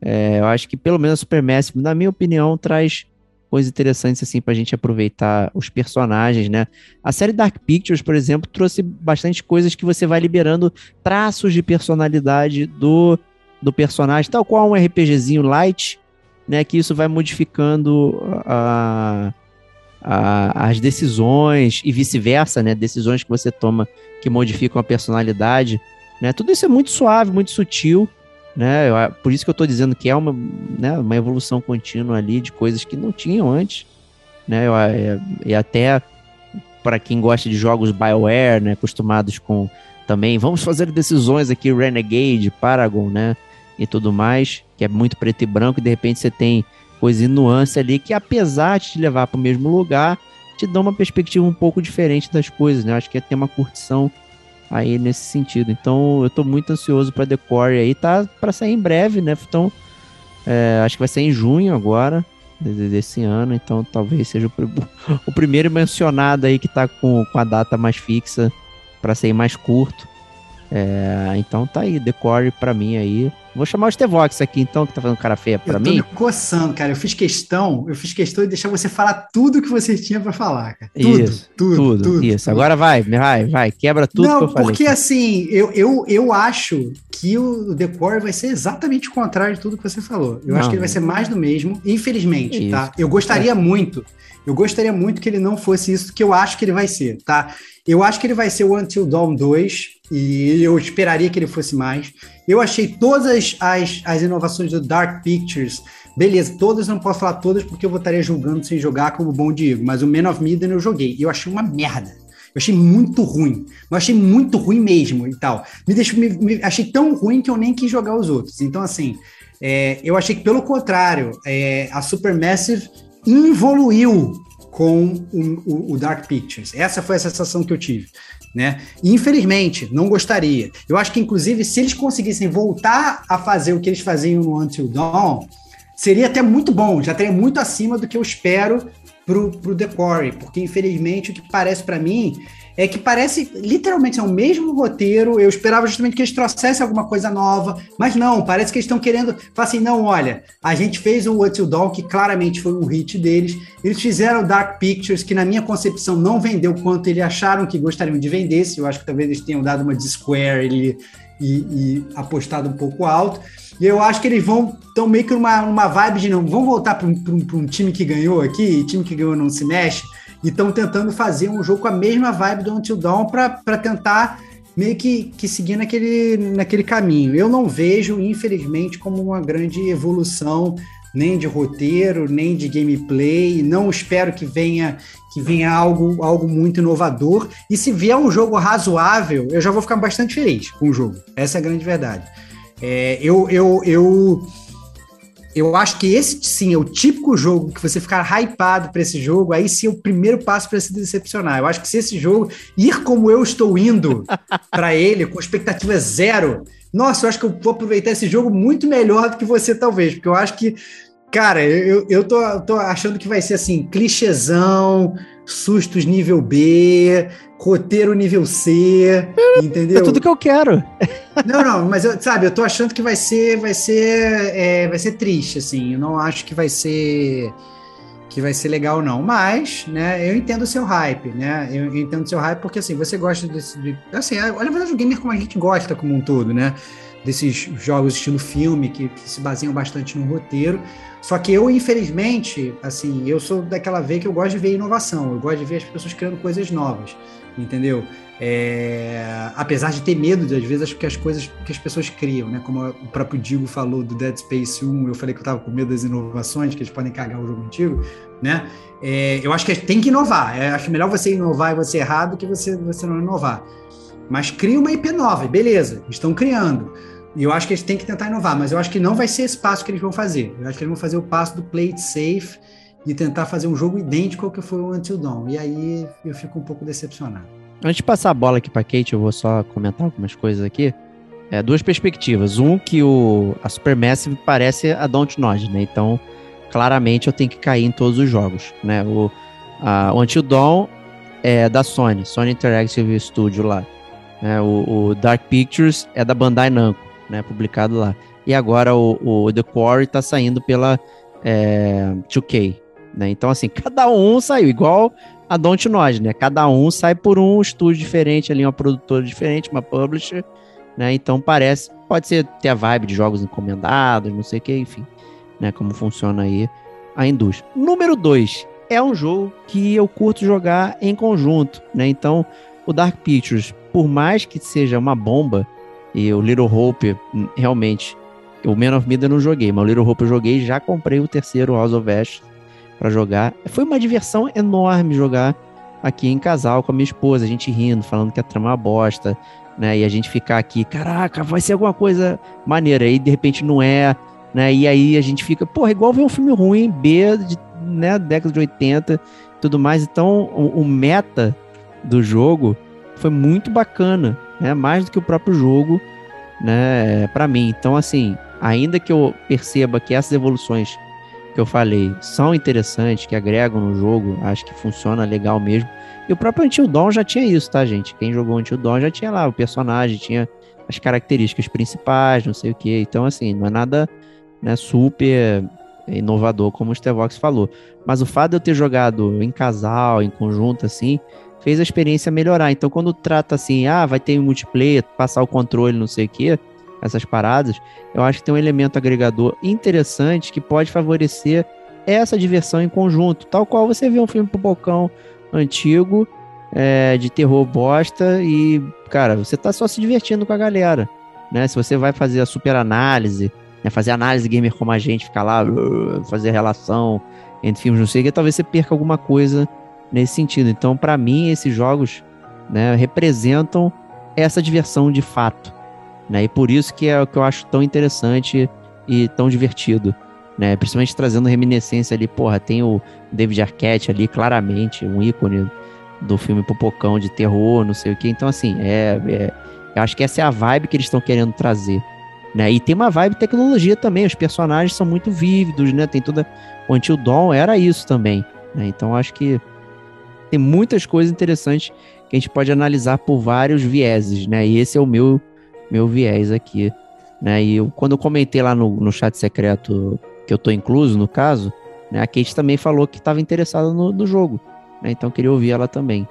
Speaker 3: é, eu acho que pelo menos a Supermassive, na minha opinião, traz coisas interessantes assim pra gente aproveitar os personagens, né? A série Dark Pictures, por exemplo, trouxe bastante coisas que você vai liberando traços de personalidade do, do personagem, tal qual um RPGzinho light, né? Que isso vai modificando a, a, as decisões e vice-versa, né? Decisões que você toma que modificam a personalidade, né? Tudo isso é muito suave, muito sutil né? Eu, por isso que eu estou dizendo que é uma, né, uma evolução contínua ali de coisas que não tinham antes, né? Eu, é, e até para quem gosta de jogos BioWare, né, acostumados com também, vamos fazer decisões aqui Renegade, Paragon, né, e tudo mais, que é muito preto e branco, e de repente você tem coisa em nuance ali que apesar de te levar para o mesmo lugar, te dá uma perspectiva um pouco diferente das coisas, né? Acho que é ter uma curtição aí nesse sentido. Então eu tô muito ansioso para Decore aí, tá para sair em breve, né? Então é, acho que vai ser em junho agora desse ano, então talvez seja o, o primeiro mencionado aí que tá com, com a data mais fixa para sair mais curto. É, então tá aí, Decore pra mim aí. Vou chamar o Stevox aqui, então, que tá fazendo cara feia pra
Speaker 1: eu
Speaker 3: mim.
Speaker 1: Tô me coçando, cara. Eu fiz questão, eu fiz questão de deixar você falar tudo que você tinha pra falar, cara. Tudo,
Speaker 3: isso,
Speaker 1: tudo, tudo, tudo
Speaker 3: Isso,
Speaker 1: tudo.
Speaker 3: agora vai, vai, vai, quebra tudo
Speaker 1: Não,
Speaker 3: que eu falei.
Speaker 1: porque assim, eu, eu, eu acho que o Decore vai ser exatamente o contrário de tudo que você falou. Eu
Speaker 3: Não,
Speaker 1: acho que ele vai ser mais do mesmo, infelizmente,
Speaker 3: Isso.
Speaker 1: tá? Eu gostaria muito, eu gostaria muito que ele não fosse isso que eu acho que ele vai ser, tá? Eu acho que ele vai ser o Until Dawn 2, e eu esperaria que ele fosse mais. Eu achei todas as, as inovações do Dark Pictures, beleza, todas não posso falar todas porque eu vou estaria julgando sem jogar como bom Diego, mas o Man of Medan eu joguei, e eu achei uma merda. Eu achei muito ruim. Eu achei muito ruim mesmo e tal. Me deixou, me, me, achei tão ruim que eu nem quis jogar os outros. Então, assim, é, eu achei que, pelo contrário, é, a Supermassive evoluiu com o, o, o, Dark Pictures. Essa foi a sensação que eu tive. Né? Infelizmente, não gostaria. Eu acho que, inclusive, se eles conseguissem voltar a fazer o que eles faziam no Until Dawn, seria até muito bom, já estaria muito acima do que eu espero pro, pro Decore, porque infelizmente o que parece para mim é que parece literalmente é o mesmo roteiro. Eu esperava justamente que eles trouxessem alguma coisa nova, mas não, parece que eles estão querendo falar assim: não, olha, a gente fez o Until Dawn, que claramente foi um hit deles. Eles fizeram o Dark Pictures, que na minha concepção não vendeu quanto eles acharam que gostariam de vender. Eu acho que talvez eles tenham dado uma de Square e, e, e apostado um pouco alto. E eu acho que eles vão estão meio que numa, numa vibe de não, vão voltar para um, um, time que ganhou aqui, time que ganhou não se mexe, e estão tentando fazer um jogo com a mesma vibe do Until Dawn para tentar meio que, que seguir naquele, naquele caminho. Eu não vejo, infelizmente, como uma grande evolução nem de roteiro, nem de gameplay. Não espero que venha que venha algo, algo muito inovador. E se vier um jogo razoável, eu já vou ficar bastante feliz com o jogo. Essa é a grande verdade. É, eu, eu, eu, eu acho que esse sim é o típico jogo que você ficar hypado para esse jogo, aí sim é o primeiro passo para se decepcionar. Eu acho que se esse jogo ir como eu estou indo para ele, com expectativa zero, nossa, eu acho que eu vou aproveitar esse jogo muito melhor do que você, talvez, porque eu acho que, cara, eu, eu tô, tô achando que vai ser assim, clichêzão, sustos nível B, roteiro nível C, entendeu?
Speaker 3: É tudo que eu quero.
Speaker 1: Não, não, mas eu, sabe, eu tô achando que vai ser, vai ser, é, vai ser triste, assim. Eu não acho que vai ser que vai ser legal, não. Mas, né, eu entendo o seu hype, né? Eu, eu entendo o seu hype porque, assim, você gosta desse. De, assim, olha, na verdade, o gamer como a gente gosta como um todo, né? Desses jogos estilo filme que, que se baseiam bastante no roteiro. Só que eu, infelizmente, assim, eu sou daquela veia que eu gosto de ver inovação, eu gosto de ver as pessoas criando coisas novas, entendeu? É, apesar de ter medo, às vezes, acho que as coisas que as pessoas criam, né? Como o próprio Digo falou do Dead Space 1, eu falei que eu tava com medo das inovações, que eles podem cagar o jogo antigo, né? É, eu acho que tem que inovar. É, acho melhor você inovar e você errar do que você, você não inovar. Mas cria uma IP nova, beleza, estão criando. E eu acho que eles têm que tentar inovar, mas eu acho que não vai ser esse passo que eles vão fazer. Eu acho que eles vão fazer o passo do play it safe e tentar fazer um jogo idêntico ao que foi o Until Dawn. E aí eu fico um pouco decepcionado.
Speaker 3: Antes de passar a bola aqui para Kate, eu vou só comentar algumas coisas aqui. É, duas perspectivas. Um, que o, a Supermassive parece a Dontnod, né? Então, claramente eu tenho que cair em todos os jogos, né? O, a, o Until Dawn é da Sony, Sony Interactive Studio lá. É, o, o Dark Pictures é da Bandai Namco né, publicado lá. E agora o, o The Quarry tá saindo pela é, 2K, né? Então, assim, cada um saiu, igual a Don't Nod, né? Cada um sai por um estúdio diferente ali, uma produtora diferente, uma publisher, né? Então parece, pode ser ter a vibe de jogos encomendados, não sei o que, enfim, né? Como funciona aí a indústria. Número 2, é um jogo que eu curto jogar em conjunto, né? Então, o Dark Pictures, por mais que seja uma bomba, e o Little Hope, realmente, o Man of Mida eu não joguei, mas o Little Hope eu joguei já comprei o terceiro House of Ash para jogar. Foi uma diversão enorme jogar aqui em casal com a minha esposa, a gente rindo, falando que a trama é uma bosta, né? E a gente ficar aqui, caraca, vai ser alguma coisa maneira, e de repente não é, né? E aí a gente fica, porra, igual ver um filme ruim, B, de, né, década de 80 tudo mais. Então, o, o meta do jogo foi muito bacana, né? Mais do que o próprio jogo, né? Para mim. Então, assim, ainda que eu perceba que essas evoluções que eu falei são interessantes, que agregam no jogo, acho que funciona legal mesmo. E o próprio Until Dawn já tinha isso, tá, gente? Quem jogou Until Dawn já tinha lá o personagem, tinha as características principais, não sei o que. Então, assim, não é nada né, super inovador, como o Stevox falou. Mas o fato de eu ter jogado em casal, em conjunto, assim, fez a experiência melhorar. Então, quando trata assim, ah, vai ter um multiplayer, passar o controle, não sei o que, essas paradas, eu acho que tem um elemento agregador interessante que pode favorecer essa diversão em conjunto, tal qual você vê um filme bocão antigo, é, de terror bosta, e, cara, você tá só se divertindo com a galera. Né? Se você vai fazer a super análise, né, fazer análise gamer como a gente, ficar lá, uh, fazer relação entre filmes, não sei o que, talvez você perca alguma coisa nesse sentido. Então, para mim, esses jogos né, representam essa diversão de fato. Né? E por isso que é o que eu acho tão interessante e tão divertido. Né? Principalmente trazendo reminiscência ali, porra, tem o David Arquette ali, claramente, um ícone do filme Popocão de terror, não sei o que. Então, assim, é, é, eu acho que essa é a vibe que eles estão querendo trazer. Né? E tem uma vibe tecnologia também, os personagens são muito vívidos, né? Tem toda. O Until Dawn era isso também. Né? Então, acho que tem muitas coisas interessantes que a gente pode analisar por vários vieses, né? E esse é o meu, meu viés aqui. Né? E eu, quando eu comentei lá no, no chat secreto que eu tô incluso, no caso, né? A Kate também falou que estava interessada no, no jogo. Né? Então queria ouvir ela também.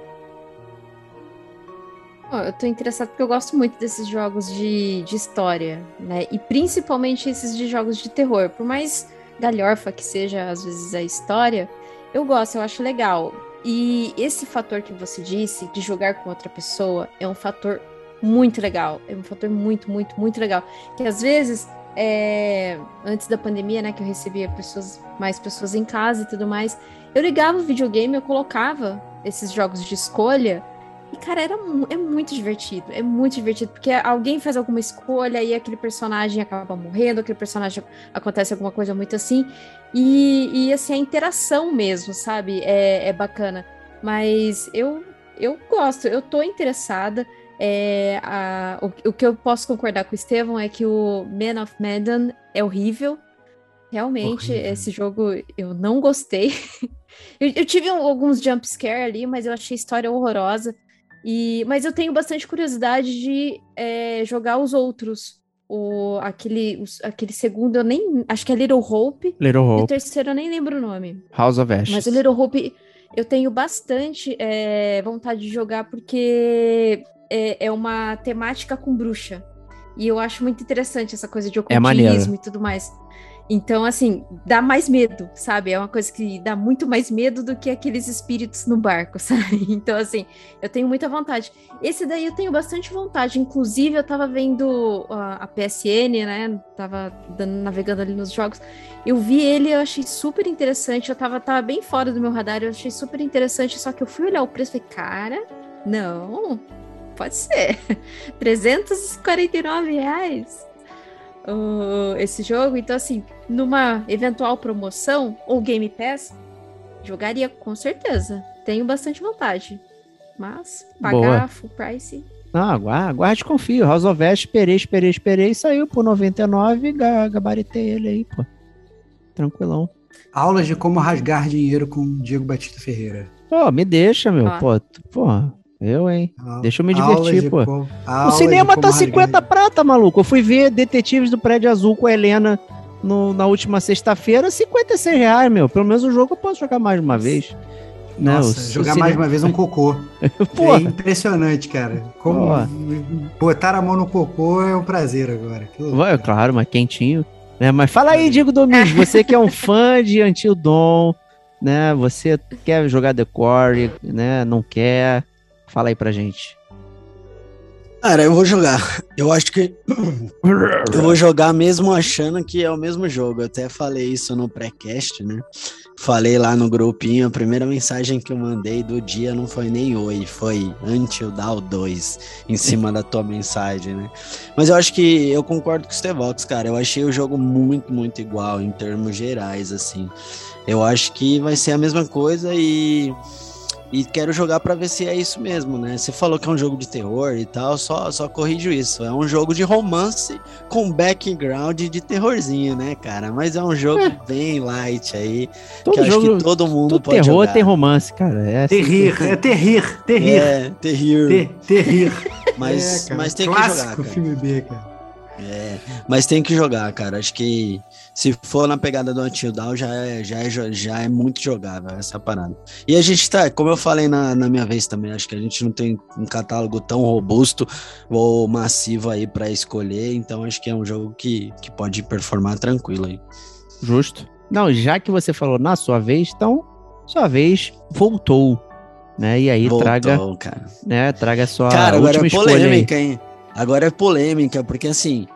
Speaker 4: Eu tô interessada porque eu gosto muito desses jogos de, de história, né? E principalmente esses de jogos de terror. Por mais galhorfa que seja, às vezes, a história, eu gosto, eu acho legal. E esse fator que você disse, de jogar com outra pessoa, é um fator muito legal. É um fator muito, muito, muito legal. Que às vezes, é... antes da pandemia, né, que eu recebia pessoas, mais pessoas em casa e tudo mais, eu ligava o videogame, eu colocava esses jogos de escolha. E, cara, era, é muito divertido. É muito divertido, porque alguém faz alguma escolha e aquele personagem acaba morrendo, aquele personagem acontece alguma coisa muito assim. E, e assim, a interação mesmo, sabe? É, é bacana. Mas eu, eu gosto, eu tô interessada. É, a, o, o, que eu posso concordar com o Estevão é que o Man of Medan é horrível. Realmente, horrível. esse jogo eu não gostei. eu, eu, tive um, alguns jumpscare ali, mas eu achei a história horrorosa. E, mas eu tenho bastante curiosidade de é, jogar os outros o, aquele, aquele segundo, eu nem. Acho que é Little Hope.
Speaker 3: Little Hope. E
Speaker 4: o terceiro eu nem lembro o nome.
Speaker 3: House of Ashes.
Speaker 4: Mas o Little Hope eu tenho bastante é, vontade de jogar porque é, é, uma temática com bruxa. E eu acho muito interessante essa coisa de é ocultismo é e tudo mais. Então, assim, dá mais medo, sabe? É uma coisa que dá muito mais medo do que aqueles espíritos no barco, sabe? Então, assim, eu tenho muita vontade. Esse daí eu tenho bastante vontade. Inclusive, eu tava vendo a, a PSN, né? Tava dando, navegando ali nos jogos. Eu vi ele, eu achei super interessante. Eu tava, tava bem fora do meu radar, eu achei super interessante. Só que eu fui olhar o preço e falei, cara, não, pode ser. 349 reais uh, esse jogo. Então, assim, numa eventual promoção ou Game Pass, jogaria com certeza. Tenho bastante vontade. Mas pagar Boa. full price.
Speaker 3: Ah, aguarde, aguarde confio. House of West, esperei, esperei, esperei. Saiu por 99 gabaritei ele aí, pô. Tranquilão.
Speaker 1: Aulas de como rasgar dinheiro com Diego Batista Ferreira.
Speaker 3: Pô, me deixa, meu. Ah. Pô, porra. Eu, hein? Deixa eu me divertir, pô. O cinema tá 50 prata, maluco. Eu fui ver Detetives do Prédio Azul com a Helena no, na última sexta-feira, 56 reais, meu. Pelo menos o jogo eu posso jogar mais uma vez.
Speaker 1: Nossa, Não, jogar mais uma vez um cocô. é impressionante, cara. Como botar a mão no cocô é um prazer agora.
Speaker 3: Vai, claro, mas quentinho. Né? Mas fala aí, Diego Domingos, você que é um fã de Until Dawn, né? Você quer jogar The Quarry, né? Não quer. Fala aí pra gente.
Speaker 5: Cara, eu vou jogar. Eu acho que. eu vou jogar mesmo achando que é o mesmo jogo. Eu até falei isso no pré-cast, né? Falei lá no grupinho. A primeira mensagem que eu mandei do dia não foi nem oi, foi Until Down 2, em cima da tua mensagem, né? Mas eu acho que eu concordo com o Stevox, cara. Eu achei o jogo muito, muito igual em termos gerais, assim. Eu acho que vai ser a mesma coisa e E quero jogar para ver se é isso mesmo, né? Você falou que é um jogo de terror e tal, só, só corrijo isso. É um jogo de romance com background de terrorzinho, né, cara? Mas é um jogo é. bem light aí.
Speaker 3: Todo
Speaker 5: que
Speaker 3: jogo,
Speaker 5: acho que todo mundo todo pode
Speaker 3: terror
Speaker 5: jogar.
Speaker 3: tem romance, cara. É
Speaker 1: assim terrir, é terrir, terrir.
Speaker 5: É, terrir.
Speaker 1: terrir.
Speaker 5: Mas,
Speaker 1: é,
Speaker 5: mas tem
Speaker 1: Clássico
Speaker 5: que jogar, cara.
Speaker 1: filme B, cara.
Speaker 5: É, mas tem que jogar, cara. Acho que se for na pegada do Until Down, já é, já é, já é muito jogável essa parada. E a gente tá, como eu falei na, na minha vez também, acho que a gente não tem um catálogo tão robusto ou massivo aí para escolher, então acho que é um jogo que, que pode performar tranquilo aí.
Speaker 3: Justo. Não, já que você falou na sua vez, então, sua vez voltou. Né? E aí
Speaker 5: Voltou,
Speaker 3: traga,
Speaker 5: cara.
Speaker 3: né, traga a sua
Speaker 5: Cara, agora é polêmica, hein? Agora é polêmica, porque assim,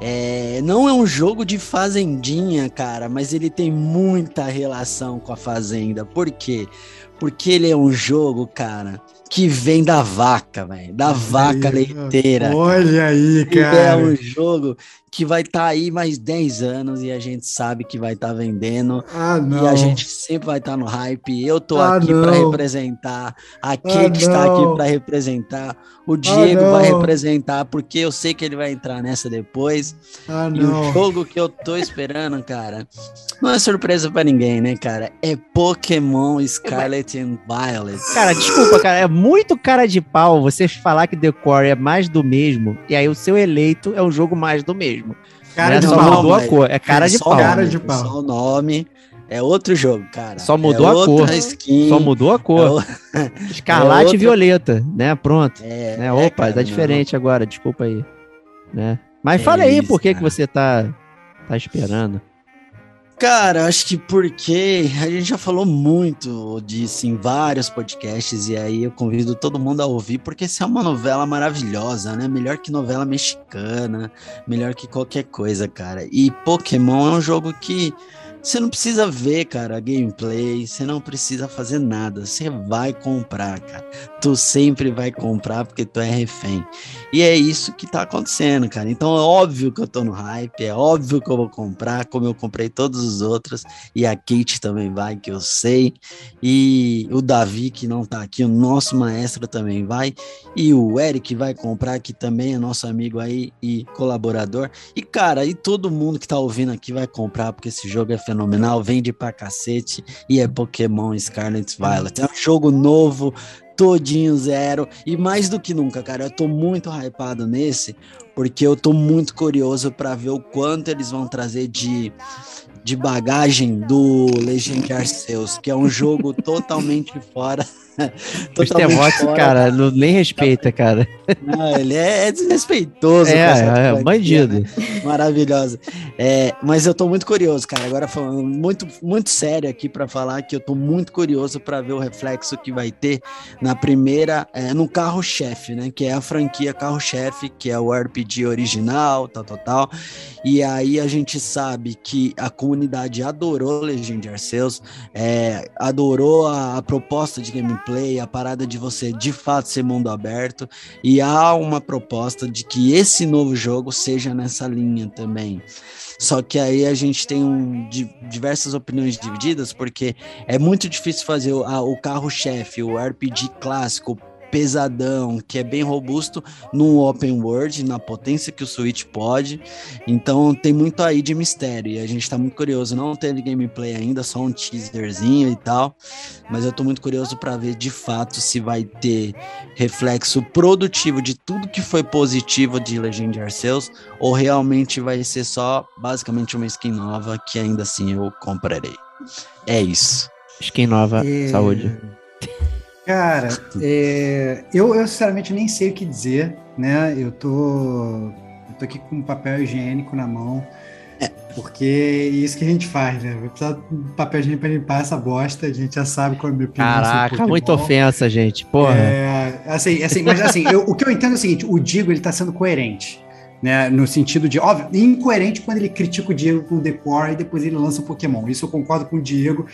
Speaker 5: é, não é um jogo de fazendinha, cara, mas ele tem muita relação com a fazenda. Por quê? Porque ele é um jogo, cara, que vem da vaca, velho, da vaca leiteira.
Speaker 1: Olha aí,
Speaker 5: E é
Speaker 1: cara.
Speaker 5: um jogo que vai estar aí mais 10 anos e a gente sabe que vai estar vendendo.
Speaker 1: Ah, não.
Speaker 5: E a gente sempre vai estar no hype. Eu tô
Speaker 1: Ah,
Speaker 5: aqui para representar. A Kate está
Speaker 1: não.
Speaker 5: aqui para representar. O Diego
Speaker 1: não.
Speaker 5: vai representar, porque eu sei que ele vai entrar nessa depois.
Speaker 1: Ah,
Speaker 5: E
Speaker 1: não.
Speaker 5: o jogo que eu tô esperando, cara, não é surpresa para ninguém, né, cara? É Pokémon Scarlet and Violet.
Speaker 3: Cara, desculpa, cara, é muito cara de pau você falar que The Core é mais do mesmo, e aí o seu eleito é um jogo mais do mesmo.
Speaker 1: Cara
Speaker 3: né?
Speaker 1: de
Speaker 3: Só
Speaker 1: pau.
Speaker 3: mudou a cor, é cara de
Speaker 5: Só
Speaker 3: pau.
Speaker 5: o
Speaker 1: Cara
Speaker 5: nome,
Speaker 1: de pau.
Speaker 5: Só o nome. É outro jogo, cara.
Speaker 3: Só mudou
Speaker 5: é
Speaker 3: a cor.
Speaker 5: Skin,
Speaker 3: Só mudou a
Speaker 5: é
Speaker 3: cor.
Speaker 5: o-
Speaker 3: Escarlate
Speaker 5: é
Speaker 3: e violeta, né? Pronto.
Speaker 5: É,
Speaker 3: né?
Speaker 5: é,
Speaker 3: Opa,
Speaker 5: cara,
Speaker 3: tá
Speaker 5: não.
Speaker 3: diferente agora, desculpa aí. Né? Mas
Speaker 5: É
Speaker 3: fala aí
Speaker 5: isso,
Speaker 3: por que, que você tá, tá esperando.
Speaker 5: Cara, acho que porque a gente já falou muito disso em vários podcasts, e aí eu convido todo mundo a ouvir, porque essa é uma novela maravilhosa, né? Melhor que novela mexicana, melhor que qualquer coisa, cara. E Pokémon é um jogo que você não precisa ver, cara, gameplay, você não precisa fazer nada, você vai comprar, cara. Tu sempre vai comprar porque tu é refém. E é isso que tá acontecendo, cara. Então é óbvio que eu tô no hype, é óbvio que eu vou comprar, como eu comprei todos os outros, e a Kate também vai, que eu sei. E o Davi, que não tá aqui, o nosso maestro também vai. E o Eric vai comprar, que também é nosso amigo aí e colaborador. E, cara, e todo mundo que tá ouvindo aqui vai comprar, porque esse jogo é fenomenal, vende pra cacete, e é Pokémon Scarlet Violet. É um jogo novo, todinho zero, e mais do que nunca, cara, eu tô muito hypado nesse, porque eu tô muito curioso para ver o quanto eles vão trazer de, de bagagem do Legend Arceus, que é um jogo totalmente fora.
Speaker 3: Os Temox, cara, não, nem respeita, cara.
Speaker 5: Não, ele é desrespeitoso.
Speaker 3: É, é,
Speaker 5: franquia,
Speaker 3: bandido.
Speaker 5: né? Maravilhosa. É, mas eu tô muito curioso, cara. Agora falando muito, muito sério aqui para falar que eu tô muito curioso para ver o reflexo que vai ter na primeira, é, no carro-chefe, né? Que é a franquia carro-chefe, que é o RPG original, tal, tal, tal. E aí a gente sabe que a comunidade adorou Legend Arceus, é, adorou a, a proposta de gameplay, a parada de você de fato ser mundo aberto. E há uma proposta de que esse novo jogo seja nessa linha também. Só que aí a gente tem um, di- diversas opiniões divididas, porque é muito difícil fazer o, o carro-chefe, o RPG clássico, pesadão, que é bem robusto, num open world, na potência que o Switch pode. Então tem muito aí de mistério. E a gente tá muito curioso. Não teve gameplay ainda, só um teaserzinho e tal. Mas eu tô muito curioso para ver de fato se vai ter reflexo produtivo de tudo que foi positivo de Legend Arceus ou realmente vai ser só basicamente uma skin nova que ainda assim eu comprarei. É isso.
Speaker 3: Skin nova,
Speaker 1: É,
Speaker 3: saúde.
Speaker 1: Cara, é, eu, eu sinceramente nem sei o que dizer, né? Eu tô, eu tô aqui com papel higiênico na mão, porque é isso que a gente faz, né? Vai precisar de papel higiênico pra limpar essa bosta, a gente já sabe qual é a minha opinião.
Speaker 3: Caraca, muita ofensa, gente. Porra.
Speaker 1: É, assim, assim, mas assim, eu- o que eu entendo é o seguinte: o Digo ele tá sendo coerente. Né, no sentido de, óbvio, incoerente quando ele critica o Diego com o Decor e depois ele lança o Pokémon. Isso eu concordo com o Diego.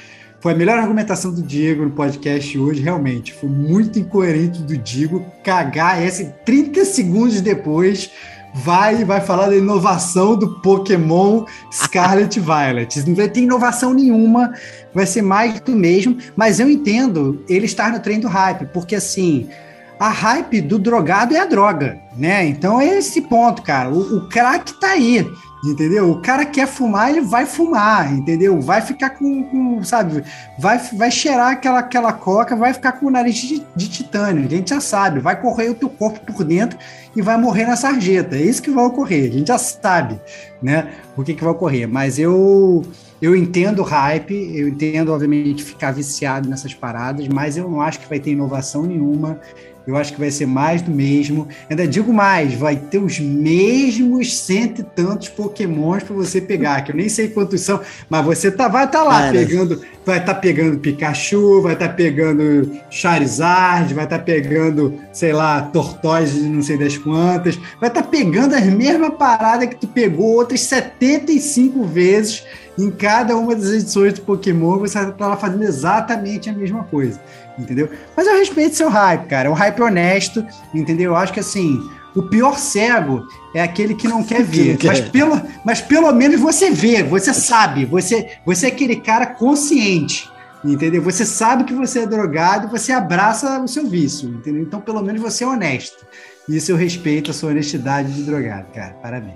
Speaker 1: Foi a melhor argumentação do Diego no podcast hoje, realmente. Foi muito incoerente do Diego cagar esse 30 segundos depois vai vai falar da inovação do Pokémon Scarlet Violet. Não vai ter inovação nenhuma. vai ser mais do mesmo, mas eu entendo ele estar no trem do hype, porque assim, a hype do drogado é a droga, né? Então é esse ponto, cara. O, o crack tá aí. Entendeu? O cara quer fumar, ele vai fumar, entendeu? Vai ficar com, com sabe? Vai, vai cheirar aquela, aquela coca, vai ficar com o nariz de, de, titânio. A gente já sabe. Vai correr o teu corpo por dentro e vai morrer na sarjeta. É isso que vai ocorrer. A gente já sabe, né? O que, que vai ocorrer. Mas eu, eu entendo o hype, eu entendo, obviamente, ficar viciado nessas paradas, mas eu não acho que vai ter inovação nenhuma. Eu acho que vai ser mais do mesmo. Ainda digo mais, vai ter os mesmos cento e tantos pokémons para você pegar, que eu nem sei quantos são, mas você tá, vai estar tá lá Cara. pegando, vai estar tá pegando Pikachu, vai estar tá pegando Charizard, vai estar tá pegando, sei lá, Tortoise de não sei das quantas, vai estar tá pegando as mesmas paradas que tu pegou outras 75 vezes em cada uma das edições do Pokémon, você vai estar lá fazendo exatamente a mesma coisa entendeu? Mas eu respeito seu hype, cara. É um hype honesto, entendeu? Eu acho que assim, o pior cego é aquele que não quer ver. mas, pelo, mas pelo menos você vê, você sabe, você, você é aquele cara consciente. Entendeu? Você sabe que você é drogado e você abraça o seu vício, entendeu? Então, pelo menos você é honesto. Isso eu respeito a sua honestidade de drogado, cara. Parabéns.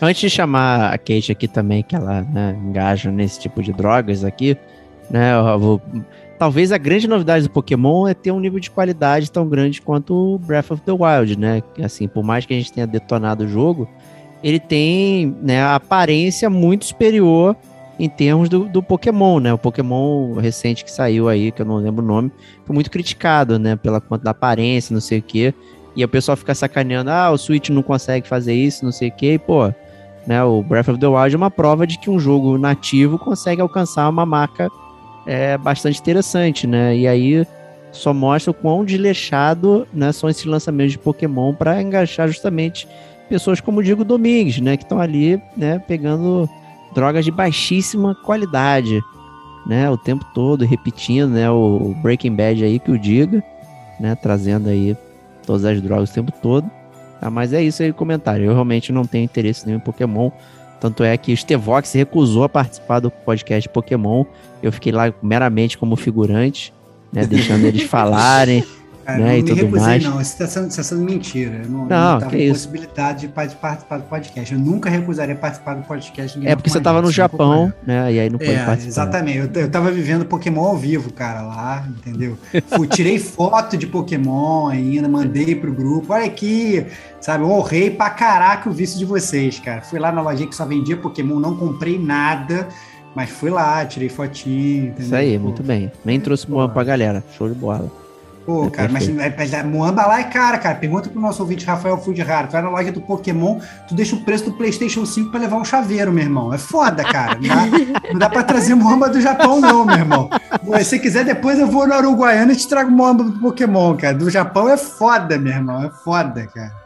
Speaker 3: Antes de chamar a Kate aqui também, que ela né, engaja nesse tipo de drogas aqui, né? Eu vou talvez a grande novidade do Pokémon é ter um nível de qualidade tão grande quanto o Breath of the Wild, né? Assim, por mais que a gente tenha detonado o jogo, ele tem né, a aparência muito superior em termos do, do Pokémon, né? O Pokémon recente que saiu aí, que eu não lembro o nome, foi muito criticado, né? Pela conta da aparência, não sei o quê. E o pessoal fica sacaneando, ah, o Switch não consegue fazer isso, não sei o quê. E, pô, né, o Breath of the Wild é uma prova de que um jogo nativo consegue alcançar uma marca é bastante interessante, né? E aí só mostra o quão desleixado né, são esses lançamentos de Pokémon para engaixar justamente pessoas como o Diego Domingues, né? Que estão ali, né, pegando drogas de baixíssima qualidade, né? O tempo todo, repetindo, né? O Breaking Bad aí que o diga, né? Trazendo aí todas as drogas o tempo todo. Tá? Mas é isso aí o comentário. Eu realmente não tenho interesse nenhum em Pokémon. Tanto é que o Stevox recusou a participar do podcast Pokémon. Eu fiquei lá meramente como figurante, né? Deixando eles falarem.
Speaker 1: Cara, né, e tudo recusei, mais. não. Isso está sendo, tá sendo mentira. Eu não, não, não tava possibilidade de participar do podcast. Eu nunca recusaria participar do podcast.
Speaker 3: É porque você estava no Japão, né? E aí não pode é, participar.
Speaker 1: Exatamente. Eu, eu tava vivendo Pokémon ao vivo, cara, lá, entendeu? Fui, tirei foto de Pokémon ainda, mandei pro grupo. Olha aqui, sabe? Eu honrei pra caraca o vício de vocês, cara. Fui lá na lojinha que só vendia Pokémon, não comprei nada. Mas fui lá, tirei fotinho, entendeu?
Speaker 3: Isso aí, Pô. muito bem. Nem trouxe Moan pra galera. Show de bola.
Speaker 1: Pô, é cara, mas, mas a Moamba lá é cara, cara. Pergunta pro nosso ouvinte Rafael Fudihara. Tu vai na loja do Pokémon, tu deixa o preço do PlayStation 5 pra levar um chaveiro, meu irmão. É foda, cara. Não dá, não dá pra trazer Moamba do Japão, não, meu irmão. Se você quiser, depois eu vou na Uruguaiana e te trago Moamba do Pokémon, cara. Do Japão é foda, meu irmão. É foda, cara.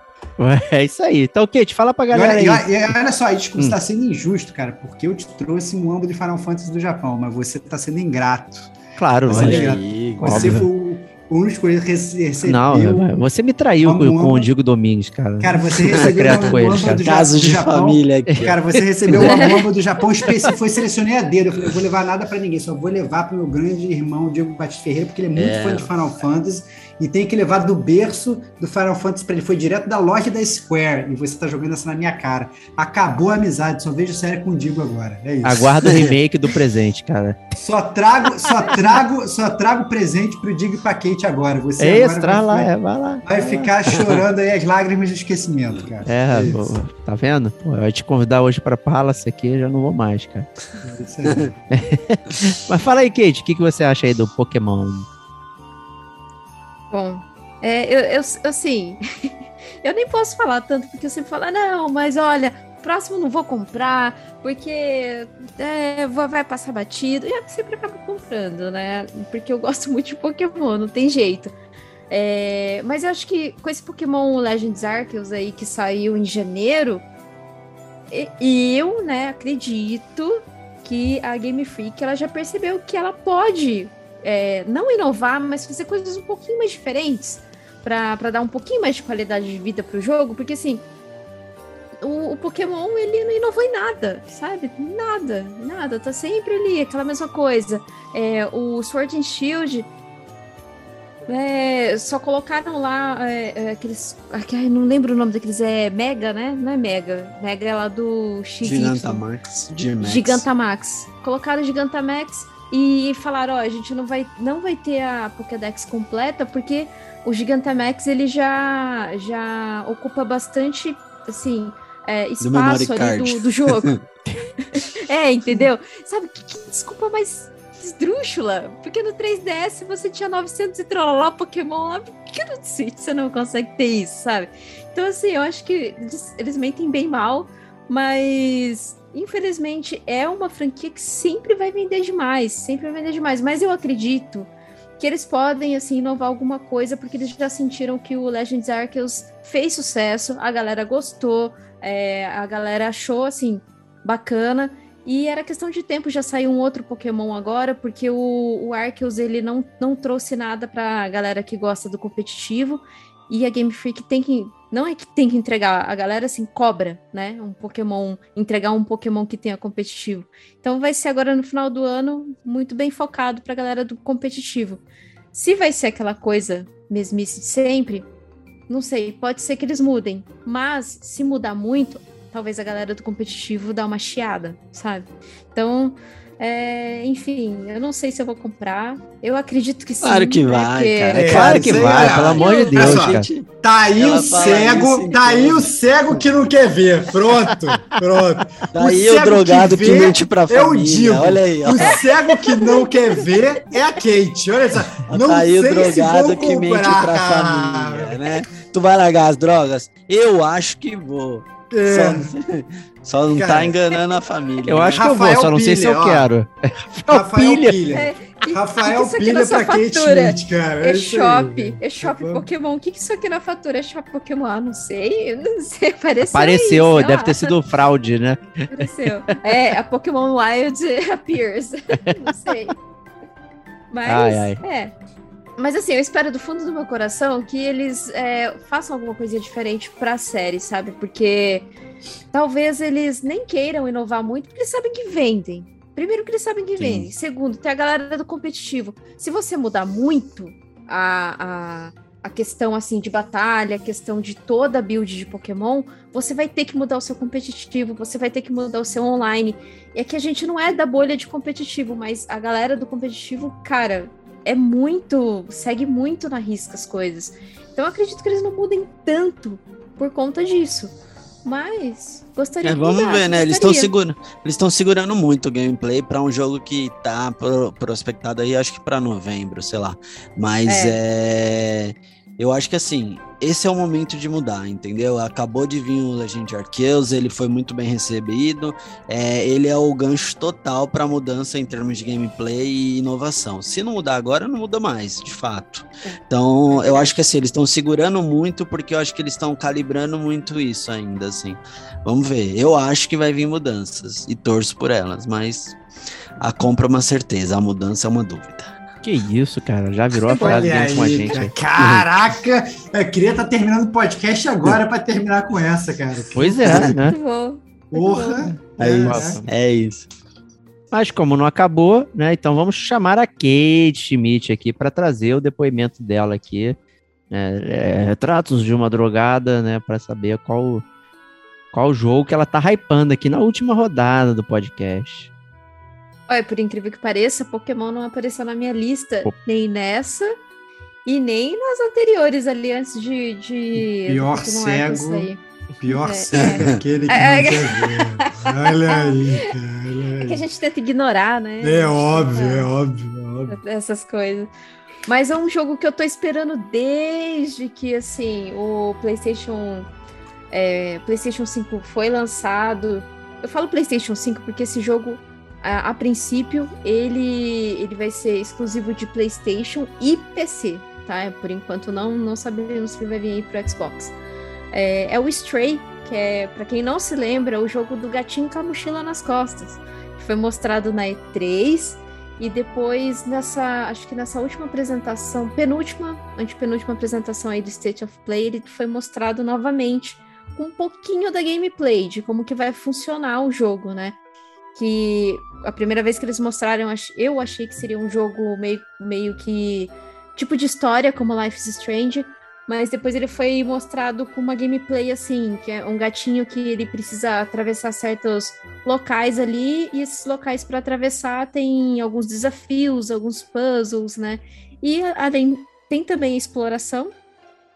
Speaker 3: É isso aí. Então, Kate, fala pra galera
Speaker 1: e olha, aí. E olha só, desculpa, hum. você tá sendo injusto, cara, porque eu te trouxe Moamba de Final Fantasy do Japão, mas você tá sendo ingrato.
Speaker 3: Claro,
Speaker 1: você, é aí, você foi o o único que recebeu.
Speaker 3: Não, você me traiu com, com o Diego Domingues, cara.
Speaker 1: Cara, você recebeu uma
Speaker 3: com eles, cara. Casos de Japão. família aqui.
Speaker 1: Cara, você recebeu uma bomba do Japão específico, foi selecionei a dedo. Eu falei, eu vou levar nada pra ninguém, só vou levar pro meu grande irmão Diego Batista Ferreira, porque ele é muito é. fã de Final Fantasy e tem que levar do berço do Final Fantasy para ele. Foi direto da loja da Square e você tá jogando essa na minha cara. Acabou a amizade, só vejo série com o Digo agora. É isso.
Speaker 3: Aguarda o remake do presente, cara.
Speaker 1: Só trago, só trago, só trago presente pro Digo e pra Kate agora. Você
Speaker 3: é
Speaker 1: agora
Speaker 3: vai, lá, é, vai lá.
Speaker 1: Vai ficar chorando aí as lágrimas de esquecimento, cara.
Speaker 3: É, é pô, tá vendo? Pô, eu ia te convidar hoje pra Palace aqui, eu já não vou mais, cara. Mas fala aí, Kate, o que, que você acha aí do Pokémon?
Speaker 4: Bom, é, eu, eu, assim, eu nem posso falar tanto, porque eu sempre falo, ah, não, mas olha, próximo não vou comprar, porque é, vai passar batido. E eu sempre acabo comprando, né? Porque eu gosto muito de Pokémon, não tem jeito. É, mas eu acho que com esse Pokémon Legends Arceus aí que saiu em janeiro, eu, né, acredito que a Game Freak ela já percebeu que ela pode é, não inovar, mas fazer coisas um pouquinho mais diferentes para dar um pouquinho mais de qualidade de vida para o jogo, porque assim, o, o, Pokémon ele não inovou em nada, sabe? Nada, nada. Tá sempre ali, aquela mesma coisa. É, o Sword and Shield é, só colocaram lá é, é aqueles. Ai, não lembro o nome daqueles. É Mega, né? Não é Mega. Mega é lá do
Speaker 5: X. Gigantamax.
Speaker 4: Gigantamax. Gigantamax. Colocaram Gigantamax e falaram: ó, a gente não vai, não vai ter a Pokédex completa porque o Gigantamax ele já, já ocupa bastante, assim, é, espaço do ali do, do jogo. é, entendeu? Sabe, que, que desculpa mais esdrúxula, porque no 3DS você tinha 900 e trololó Pokémon lá, por que no Switch você não consegue ter isso, sabe? Então, assim, eu acho que eles, eles mentem bem mal, mas infelizmente é uma franquia que sempre vai vender demais, sempre vai vender demais, mas eu acredito que eles podem assim inovar alguma coisa porque eles já sentiram que o Legends Arceus fez sucesso, a galera gostou, é, a galera achou assim bacana e era questão de tempo, já saiu um outro Pokémon agora, porque o, o Arceus ele não, não trouxe nada pra galera que gosta do competitivo. E a Game Freak tem que. Não é que tem que entregar, a galera assim cobra, né? Um Pokémon, entregar um Pokémon que tenha competitivo. Então vai ser agora no final do ano muito bem focado pra galera do competitivo. Se vai ser aquela coisa mesmice de sempre, não sei, pode ser que eles mudem. Mas se mudar muito, talvez a galera do competitivo dá uma chiada, sabe? Então, é, enfim, eu não sei se eu vou comprar. Eu acredito que sim.
Speaker 5: Claro que vai, porque... cara.
Speaker 3: É, claro que vai, pelo amor de Deus, cara.
Speaker 1: Tá aí Ela o cego, tá aí o cego que não quer ver. Pronto, pronto.
Speaker 5: Tá o aí o drogado que, que mente pra família. Eu digo, olha aí, ó.
Speaker 1: O cego que não quer ver é a Kate. Olha só. Não
Speaker 5: tá aí o drogado que mente pra família, né? Tu vai largar as drogas? Eu acho que vou. É. Só, só, não tá Cara, tá enganando a família.
Speaker 3: Eu né? acho que Rafael eu vou, só não sei se eu ó. quero.
Speaker 1: Rafael Pilha. Pilha. É, Rafael Pilha pra Kate Schmidt, cara.
Speaker 4: É shop, é shop tá Pokémon. O que, que isso aqui na fatura é shop Pokémon? Ah, não sei, não sei. Apareceu.
Speaker 3: Apareceu, deve ter sido fraude, né?
Speaker 4: Apareceu. É, a Pokémon Wild appears. não sei. Mas, ai, ai. é. Mas assim, eu espero do fundo do meu coração que eles é, façam alguma coisa diferente pra série, sabe? Porque talvez eles nem queiram inovar muito, porque eles sabem que vendem. Primeiro que eles sabem que Sim. vendem. Segundo, tem a galera do competitivo. Se você mudar muito a, a, a questão assim de batalha, a questão de toda a build de Pokémon, você vai ter que mudar o seu competitivo, você vai ter que mudar o seu online. E aqui a gente não é da bolha de competitivo, mas a galera do competitivo, cara, é muito. segue muito na risca as coisas. Então eu acredito que eles não mudem tanto por conta disso. Mas gostaria é,
Speaker 5: Vamos ver, né? Eles estão segurando, eles estão segurando muito o gameplay para um jogo que tá pro, prospectado aí, acho que para novembro, sei lá. Mas é. é eu acho que assim, esse é o momento de mudar, entendeu? Acabou de vir o Legend Arceus, ele foi muito bem recebido, é, ele é o gancho total para mudança em termos de gameplay e inovação. Se não mudar agora, não muda mais, de fato. Então, eu acho que assim, eles estão segurando muito porque eu acho que eles estão calibrando muito isso ainda, assim. Vamos ver. Eu acho que vai vir mudanças e torço por elas, mas a compra é uma certeza, a mudança é uma dúvida.
Speaker 3: Que isso, cara? Já virou a frase com a gente. Cara.
Speaker 1: Caraca! Eu queria estar tá terminando o podcast agora para terminar com essa, cara.
Speaker 3: Pois é, né?
Speaker 1: Porra!
Speaker 5: É, é, isso. é isso.
Speaker 3: Mas como não acabou, né? Então vamos chamar a Kate Schmidt aqui para trazer o depoimento dela aqui. Né, é, retratos de uma drogada, né? Para saber qual qual jogo que ela tá hypando aqui na última rodada do podcast.
Speaker 4: Olha, por incrível que pareça, Pokémon não apareceu na minha lista, Pô. nem nessa e nem nas anteriores ali antes de. de
Speaker 1: pior cego. Pior é, cego é. aquele que é, não quer ver. Olha aí, cara.
Speaker 4: É que a gente tenta ignorar, né?
Speaker 1: É óbvio, é óbvio, é óbvio.
Speaker 4: Essas coisas. Mas é um jogo que eu tô esperando desde que, assim, o PlayStation. É, PlayStation 5 foi lançado. Eu falo PlayStation 5 porque esse jogo a, a, princípio, ele, ele vai ser exclusivo de PlayStation e PC, tá? Por enquanto, não, não sabemos se ele vai vir aí pro Xbox. É, é o Stray, que é, para quem não se lembra, o jogo do gatinho com a mochila nas costas. Que foi mostrado na E3 e depois nessa, acho que nessa última apresentação, penúltima, antepenúltima apresentação aí do State of Play, ele foi mostrado novamente com um pouquinho da gameplay, de como que vai funcionar o jogo, né? Que a primeira vez que eles mostraram, eu achei que seria um jogo meio, meio que tipo de história, como Life is Strange, mas depois ele foi mostrado com uma gameplay assim, que é um gatinho que ele precisa atravessar certos locais ali, e esses locais para atravessar tem alguns desafios, alguns puzzles, né? E além tem também a exploração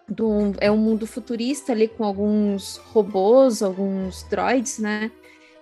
Speaker 4: do é um mundo futurista ali com alguns robôs, alguns droids, né?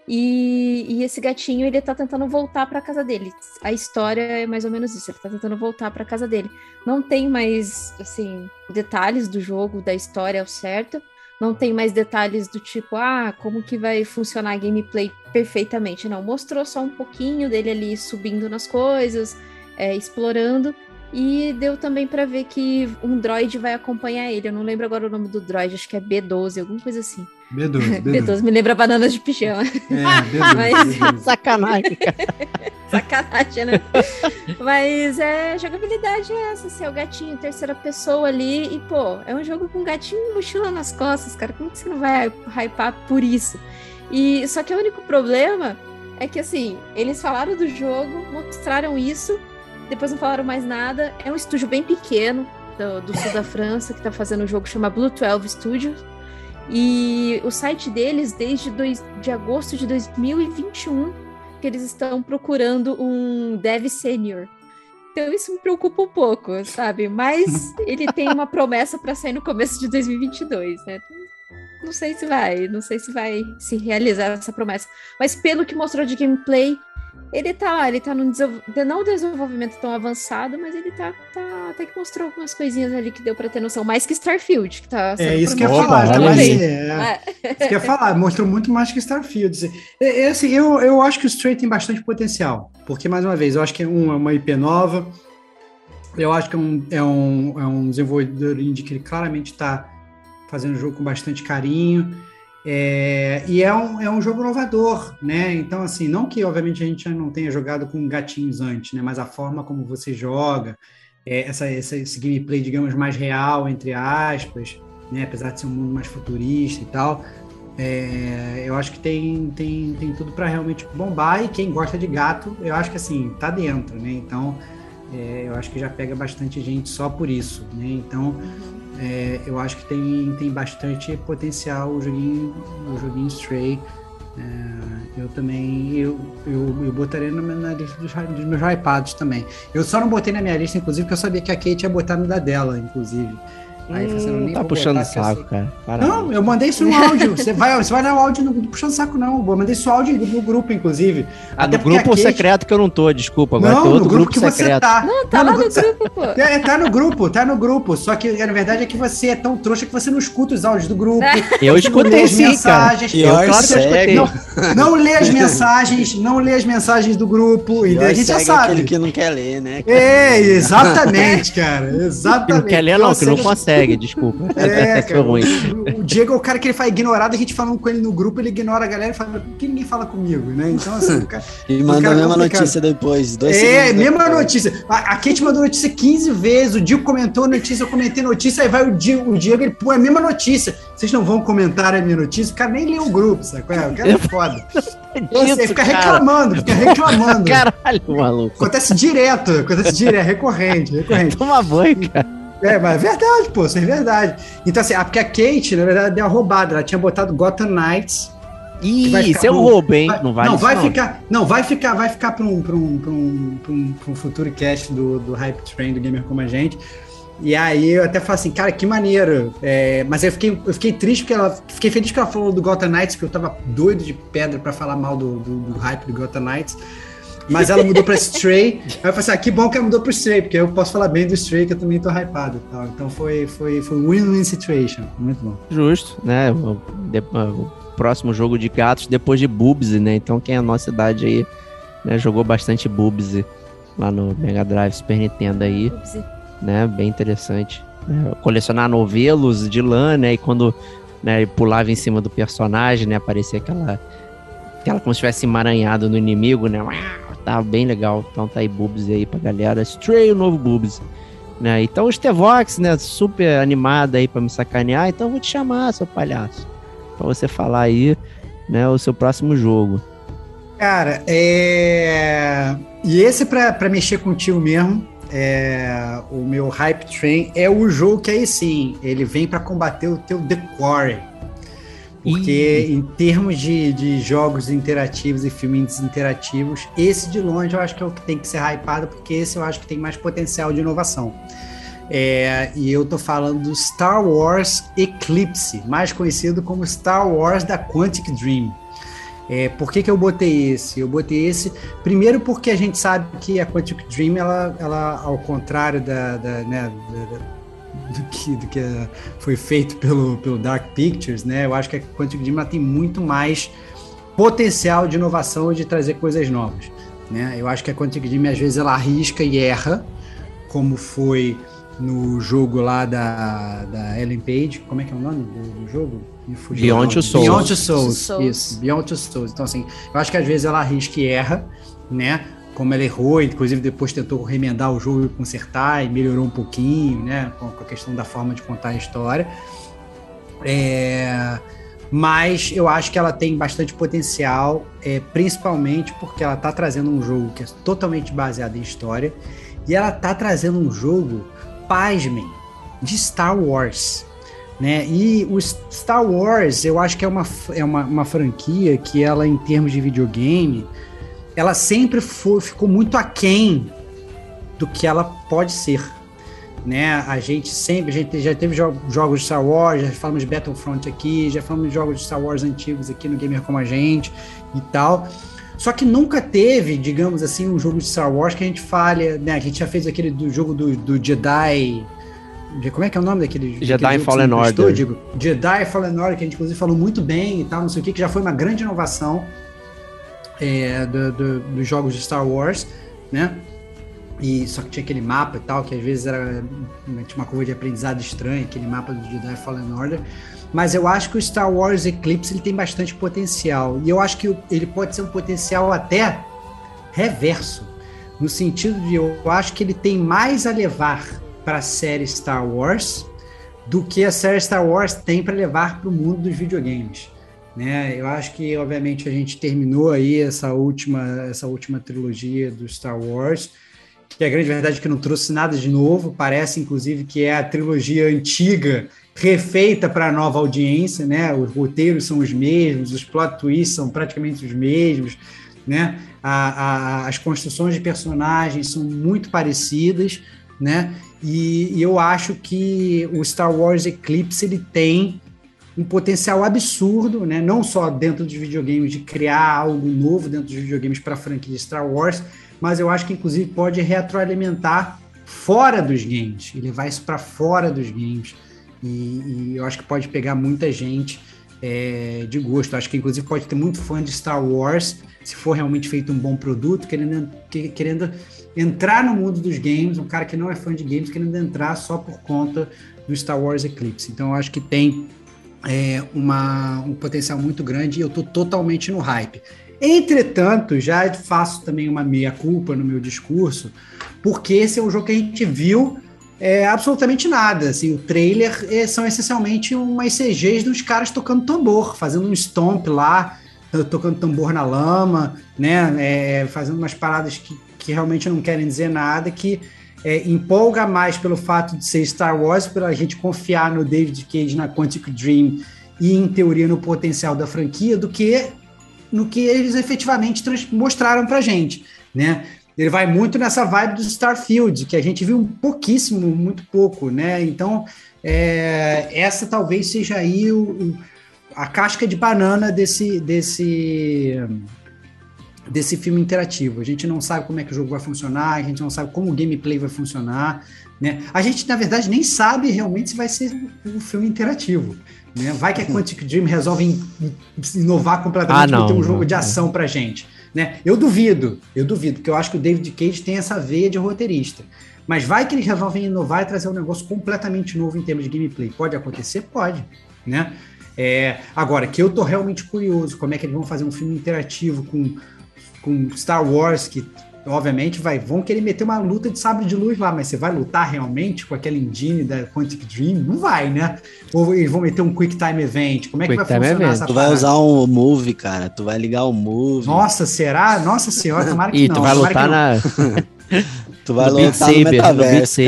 Speaker 4: E, e, esse gatinho, ele tá tentando voltar para casa dele. A história é mais ou menos isso, ele tá tentando voltar para casa dele. Não tem mais, assim, detalhes do jogo, da história ao certo. Não tem mais detalhes do tipo, ah, como que vai funcionar a gameplay perfeitamente. Não, mostrou só um pouquinho dele ali subindo nas coisas, é, explorando. E deu também para ver que um droid vai acompanhar ele. Eu não lembro agora o nome do droid, acho que é B12, alguma coisa assim.
Speaker 1: B12, B12.
Speaker 4: B12 me lembra bananas de pijama.
Speaker 1: É, B12,
Speaker 4: Mas-
Speaker 1: B12.
Speaker 3: Sacanagem, cara.
Speaker 4: Sacanagem, né? Mas é, a jogabilidade é essa, assim, é o gatinho, terceira pessoa ali, e pô, é um jogo com um gatinho e mochila nas costas, cara. Como que você não vai hypar por isso? E só que o único problema é que assim, eles falaram do jogo, mostraram isso, depois não falaram mais nada. É um estúdio bem pequeno do, do sul da França que tá fazendo o jogo, chama Blue 12 Studios. E o site deles, desde dois, de agosto de 2021, que eles estão procurando um dev sênior. Então isso me preocupa um pouco, sabe? Mas ele tem uma promessa para sair no começo de 2022, né? Não sei se vai, não sei se vai se realizar essa promessa. Mas pelo que mostrou de gameplay, ele tá lá, ele tá num desenvol- não desenvolvimento tão avançado, mas ele tá, tá até que mostrou algumas coisinhas ali que deu para ter noção, mais que Starfield, que tá
Speaker 1: É isso que eu ia falar. tá mais- é,
Speaker 4: É.
Speaker 1: Isso que eu ia falar, mostrou muito mais que Starfield. É, é assim, eu, eu acho que o Stray tem bastante potencial. Porque, mais uma vez, eu acho que é um, é uma IP nova. Eu acho que é um, é um, é um desenvolvedor indie que ele claramente está fazendo o jogo com bastante carinho. É, e é um, é um jogo inovador, né? Então, assim, não que, obviamente, a gente não tenha jogado com gatinhos antes, né? Mas a forma como você joga, é, essa, essa, esse gameplay, digamos, mais real, entre aspas, né? Apesar de ser um mundo mais futurista e tal, é, eu acho que tem, tem, tem tudo para realmente bombar. E quem gosta de gato, eu acho que, assim, tá dentro, né? Então, é, eu acho que já pega bastante gente só por isso, né? Então, é, eu acho que tem, tem bastante potencial o joguinho, o joguinho Stray. É, eu também, eu, eu, eu botaria na, na lista dos, dos meus hypados também. Eu só não botei na minha lista, inclusive, porque eu sabia que a Kate ia botar no da dela, inclusive. Aí eu eu
Speaker 3: Hum, tá puxando
Speaker 1: eu
Speaker 3: saco, cara. Caralho.
Speaker 1: Não, eu mandei isso no áudio. Você vai, você vai dar o áudio no, não puxando saco, não. Eu mandei isso áudio no grupo, inclusive.
Speaker 3: Ah,
Speaker 1: Até
Speaker 3: no grupo
Speaker 1: Kate-
Speaker 3: secreto que eu não tô, desculpa. Agora
Speaker 1: Não,
Speaker 3: tem outro
Speaker 1: no grupo, que
Speaker 3: grupo
Speaker 1: você
Speaker 3: secreto.
Speaker 1: tá.
Speaker 4: Não, tá
Speaker 1: Não,
Speaker 4: lá
Speaker 1: no
Speaker 4: no grupo, pô.
Speaker 1: É, tá no grupo, tá no grupo. Só que na verdade é que você é tão trouxa que você não escuta os áudios do grupo.
Speaker 3: Eu
Speaker 1: você não lê
Speaker 3: escutei
Speaker 1: as
Speaker 3: sim, cara.
Speaker 1: mensagens.
Speaker 3: Eu,
Speaker 5: Pior
Speaker 3: claro que eu escutei.
Speaker 1: Não, não lê as mensagens, não lê as mensagens do grupo. E a gente já sabe.
Speaker 5: aquele que não quer ler, né?
Speaker 1: É, exatamente, cara.
Speaker 3: Que
Speaker 1: Exatamente.
Speaker 3: não quer ler, não, que não
Speaker 1: Você-
Speaker 3: consegue, desculpa.
Speaker 1: É, cara,
Speaker 3: ruim.
Speaker 1: o, o Diego é o cara que ele faz ignorado, a gente falando com ele no grupo, ele ignora a galera e fala, por que ninguém fala comigo, né? Então, assim, o cara,
Speaker 5: E manda a mesma
Speaker 1: complicado.
Speaker 5: notícia depois. Dois
Speaker 1: É, mesma
Speaker 5: depois.
Speaker 1: notícia. A, a Kate mandou notícia 15 vezes, o Diego comentou notícia, eu comentei notícia, aí vai o Diego, o Diego ele é a mesma notícia. Vocês não vão comentar a minha notícia? O cara nem lê o grupo, sabe? é? O cara é foda. Então, assim, fica reclamando, fica reclamando.
Speaker 3: Caralho, maluco.
Speaker 1: Acontece direto, acontece direto, é recorrente, recorrente.
Speaker 3: Toma banho, cara.
Speaker 1: É, mas é verdade, pô, isso é verdade. Então, assim, porque a Kate, na verdade, deu uma roubada. Ela tinha botado Gotham Knights.
Speaker 3: Ih, isso é um roubo, hein?
Speaker 1: Vai-
Speaker 3: Não vale
Speaker 1: não, vai
Speaker 3: não.
Speaker 1: ficar. Não, vai ficar, vai ficar para um, pra um, pra um, pra um, pra um futuro cast do, do Hype Train do Gamer Como a Gente. E aí eu até falo assim, cara, que maneiro. É, mas eu fiquei, eu fiquei triste porque ela. Fiquei feliz que ela falou do Gotham Knights, porque eu tava doido de pedra pra falar mal do, do, do hype do Gotham Knights. Mas ela mudou pra Stray. Aí eu falei assim, ah, que bom que ela mudou pro Stray, porque eu posso falar bem do Stray, que eu também tô hypado e tal. Então foi, foi, foi win-win situation. Muito bom.
Speaker 3: Justo, né? O, de- o próximo jogo de gatos depois de Bubsy, né? Então quem é a nossa idade aí, né, jogou bastante Bubsy lá no Mega Drive Super Nintendo aí, né? Bem interessante. né? Colecionar novelos de lã, né? E quando né, ele pulava em cima do personagem, né? Aparecia aquela, aquela como se tivesse emaranhado no inimigo, né? Tava bem legal. Então tá aí Bubsy aí pra galera. Stray o novo Bubsy. Né? Então o Stevox, né, super animada aí pra me sacanear, então eu vou te chamar, seu palhaço. para você falar aí, né, o seu próximo jogo.
Speaker 1: Cara, é. E esse para mexer contigo mesmo, é... o meu Hype Train é o jogo que aí sim, ele vem para combater o teu decore. Porque em termos de, de jogos interativos e filmes interativos, esse de longe eu acho que é o que tem que ser hypado, porque esse eu acho que tem mais potencial de inovação. É, e eu tô falando do Star Wars Eclipse, mais conhecido como Star Wars da Quantic Dream. É, por que, que eu botei esse? Eu botei esse primeiro porque a gente sabe que a Quantic Dream, ela, ela ao contrário da, da, né, da, do, que, do que foi feito pelo, pelo Dark Pictures, né? Eu acho que a Quantic Dream tem muito mais potencial de inovação e de trazer coisas novas. Né? Eu acho que a Quantic Dream às vezes ela arrisca e erra, como foi no jogo lá da, da Ellen Page. Como é que é o nome do, do jogo?
Speaker 3: Beyond Two Souls.
Speaker 1: Beyond Two Souls. Souls. Isso, Beyond Two Souls. Então, assim, eu acho que às vezes ela arrisca e erra, né? Como ela errou, inclusive depois tentou remendar o jogo e consertar e melhorou um pouquinho, né? Com a questão da forma de contar a história. É mas eu acho que ela tem bastante potencial, é, principalmente porque ela está trazendo um jogo que é totalmente baseado em história e ela está trazendo um jogo pasmem, de Star Wars. Né? E o Star Wars, eu acho que é uma, é uma, uma franquia que ela, em termos de videogame, ela sempre foi, ficou muito aquém do que ela pode ser. Né? A gente sempre, a gente já teve jo jogos de Star Wars, já falamos de Battlefront aqui, já falamos de jogos de Star Wars antigos aqui no Gamer Como a Gente e tal. Só que nunca teve, digamos assim, um jogo de Star Wars que a gente fale, né? A gente já fez aquele do jogo do, do Jedi. Como é que é o nome daquele?
Speaker 3: Jedi
Speaker 1: daquele
Speaker 3: Fallen Order.
Speaker 1: Digo, Jedi Fallen Order, que a gente inclusive falou muito bem e tal, não sei o que, que já foi uma grande inovação é, do, do, dos jogos de Star Wars, né? E só que tinha aquele mapa e tal, que às vezes era tinha uma curva de aprendizado estranha, aquele mapa do Jedi Fallen Order mas eu acho que o Star Wars Eclipse ele tem bastante potencial. E eu acho que ele pode ser um potencial até reverso, no sentido de eu acho que ele tem mais a levar para a série Star Wars do que a série Star Wars tem para levar para o mundo dos videogames. Né? Eu acho que, obviamente, a gente terminou aí essa última, essa última trilogia do Star Wars, que a grande verdade é que não trouxe nada de novo, parece, inclusive, que é a trilogia antiga refeita para a nova audiência, né? Os roteiros são os mesmos, os plot twists são praticamente os mesmos, né? A, a, as construções de personagens são muito parecidas, né? E, e, eu acho que o Star Wars Eclipse ele tem um potencial absurdo, né? Não só dentro dos videogames de criar algo novo dentro dos videogames para a franquia Star Wars, mas eu acho que inclusive pode retroalimentar fora dos games e levar isso para fora dos games. E, e, eu acho que pode pegar muita gente é, de gosto. Acho que inclusive pode ter muito fã de Star Wars, se for realmente feito um bom produto, querendo, querendo entrar no mundo dos games, um cara que não é fã de games, querendo entrar só por conta do Star Wars Eclipse. Então eu acho que tem é, uma, um potencial muito grande e eu estou totalmente no hype. Entretanto, já faço também uma meia-culpa no meu discurso, porque esse é um jogo que a gente viu é, absolutamente nada. Assim, o trailer é, são essencialmente umas CGs dos caras tocando tambor, fazendo um stomp lá, tocando tambor na lama, né? É, fazendo umas paradas que, que realmente não querem dizer nada, que é, empolga mais pelo fato de ser Star Wars, pela gente confiar no David Cage, na Quantic Dream e, em teoria, no potencial da franquia, do que no que eles efetivamente mostraram pra gente, né? ele vai muito nessa vibe do Starfield, que a gente viu pouquíssimo, muito pouco, né? Então, é, essa talvez seja aí o, o, a casca de banana desse, desse, desse filme interativo. A gente não sabe como é que o jogo vai funcionar, a gente não sabe como o gameplay vai funcionar, né? A gente, na verdade, nem sabe realmente se vai ser um filme interativo. Né? Vai que a Quantic Dream resolve inovar completamente ah, não, e ter um jogo não, de ação pra gente. Né? Eu duvido, eu duvido, porque eu acho que o David Cage tem essa veia de roteirista. Mas vai que eles resolvem inovar e trazer um negócio completamente novo em termos de gameplay. Pode acontecer? Pode. Né? É, agora, que eu tô realmente curioso como é que eles vão fazer um filme interativo com, com Star Wars, que obviamente, vai, vão querer meter uma luta de sabre de luz lá, mas você vai lutar realmente com aquela engine da Quantic Dream? Não vai, né? Ou eles vão meter um Quick Time Event? Como é que
Speaker 3: Quick
Speaker 1: vai
Speaker 3: Time
Speaker 1: funcionar
Speaker 3: Event.
Speaker 1: essa
Speaker 5: Tu vai
Speaker 1: parada?
Speaker 5: usar um Move, cara. Tu vai ligar o Move.
Speaker 1: Nossa, será? Nossa senhora, tomara que
Speaker 3: E
Speaker 1: não.
Speaker 3: tu vai lutar
Speaker 1: não.
Speaker 3: na.
Speaker 5: Tu vai lutar
Speaker 3: Saber, no
Speaker 5: metaverso.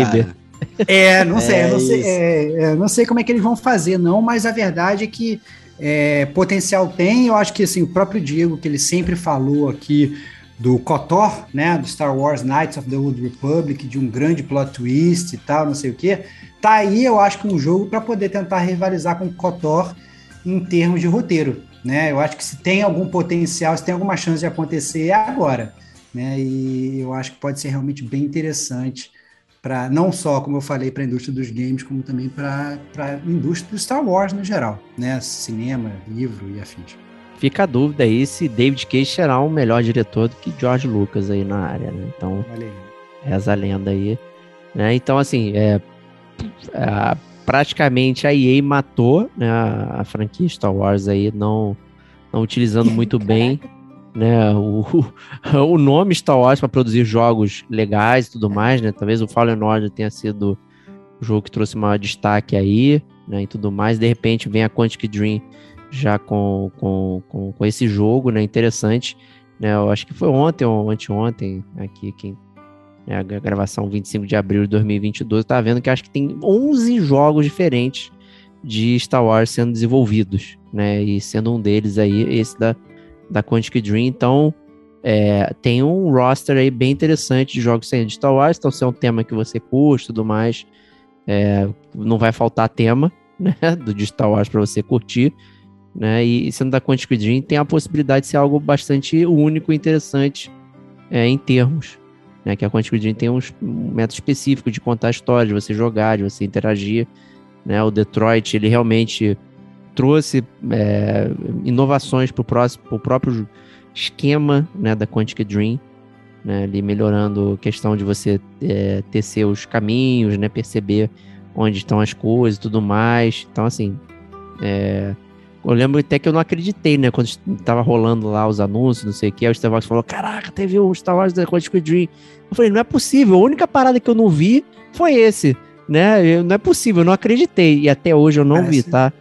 Speaker 1: É, não sei,
Speaker 5: É
Speaker 1: eu não sei, é, é, não sei como é que eles vão fazer, não, mas a verdade é que é, potencial tem. Eu acho que assim, o próprio Diego, que ele sempre falou aqui do KOTOR, né, do Star Wars Knights of the Old Republic, de um grande plot twist e tal, não sei o que, tá aí, eu acho que um jogo para poder tentar rivalizar com o KOTOR em termos de roteiro, né? Eu acho que se tem algum potencial, se tem alguma chance de acontecer, é agora, né? E eu acho que pode ser realmente bem interessante para não só, como eu falei, para a indústria dos games, como também para a indústria do Star Wars no geral, né? Cinema, livro e afins.
Speaker 3: Fica a dúvida aí se David Cage será um melhor diretor do que George Lucas aí na área, né? Então, reza a lenda aí. Né? Então, assim, é, a- praticamente a EA matou né, a, a franquia Star Wars aí, não, não utilizando muito bem né, o, o nome Star Wars para produzir jogos legais e tudo mais, né? Talvez o Fallen Order tenha sido o jogo que trouxe maior destaque aí, né? E tudo mais. De repente vem a Quantic Dream já com, com, com, com esse jogo, né? Interessante. Né? Eu acho que foi ontem ou anteontem, aqui, quem, né, a gravação 25 de abril de 2022, tá vendo que acho que tem 11 jogos diferentes de Star Wars sendo desenvolvidos, né? E sendo um deles aí, esse da, da Quantic Dream. Então, é, tem um roster aí bem interessante de jogos de Star Wars. Então, se é um tema que você curte e tudo mais, é, não vai faltar tema, né? Do Star Wars para você curtir. Né? E sendo da Quantic Dream, tem a possibilidade de ser algo bastante único e interessante é, em termos. Né? Que a Quantic Dream tem um método específico de contar a história, de você jogar, de você interagir. Né? O Detroit, ele realmente trouxe é, inovações para o próprio esquema né, da Quantic Dream, né, ali melhorando a questão de você é, ter seus caminhos, né, perceber onde estão as coisas e tudo mais. Então, assim, é, eu lembro até que eu não acreditei, né, quando estava rolando lá os anúncios, não sei o que, aí o Star Wars falou, caraca, teve o Star Wars da Quantic Dream. Eu falei, não é possível, a única parada que eu não vi foi esse, né, eu- não é possível, eu não acreditei, e até hoje eu não vi,
Speaker 1: Parece-
Speaker 3: tá?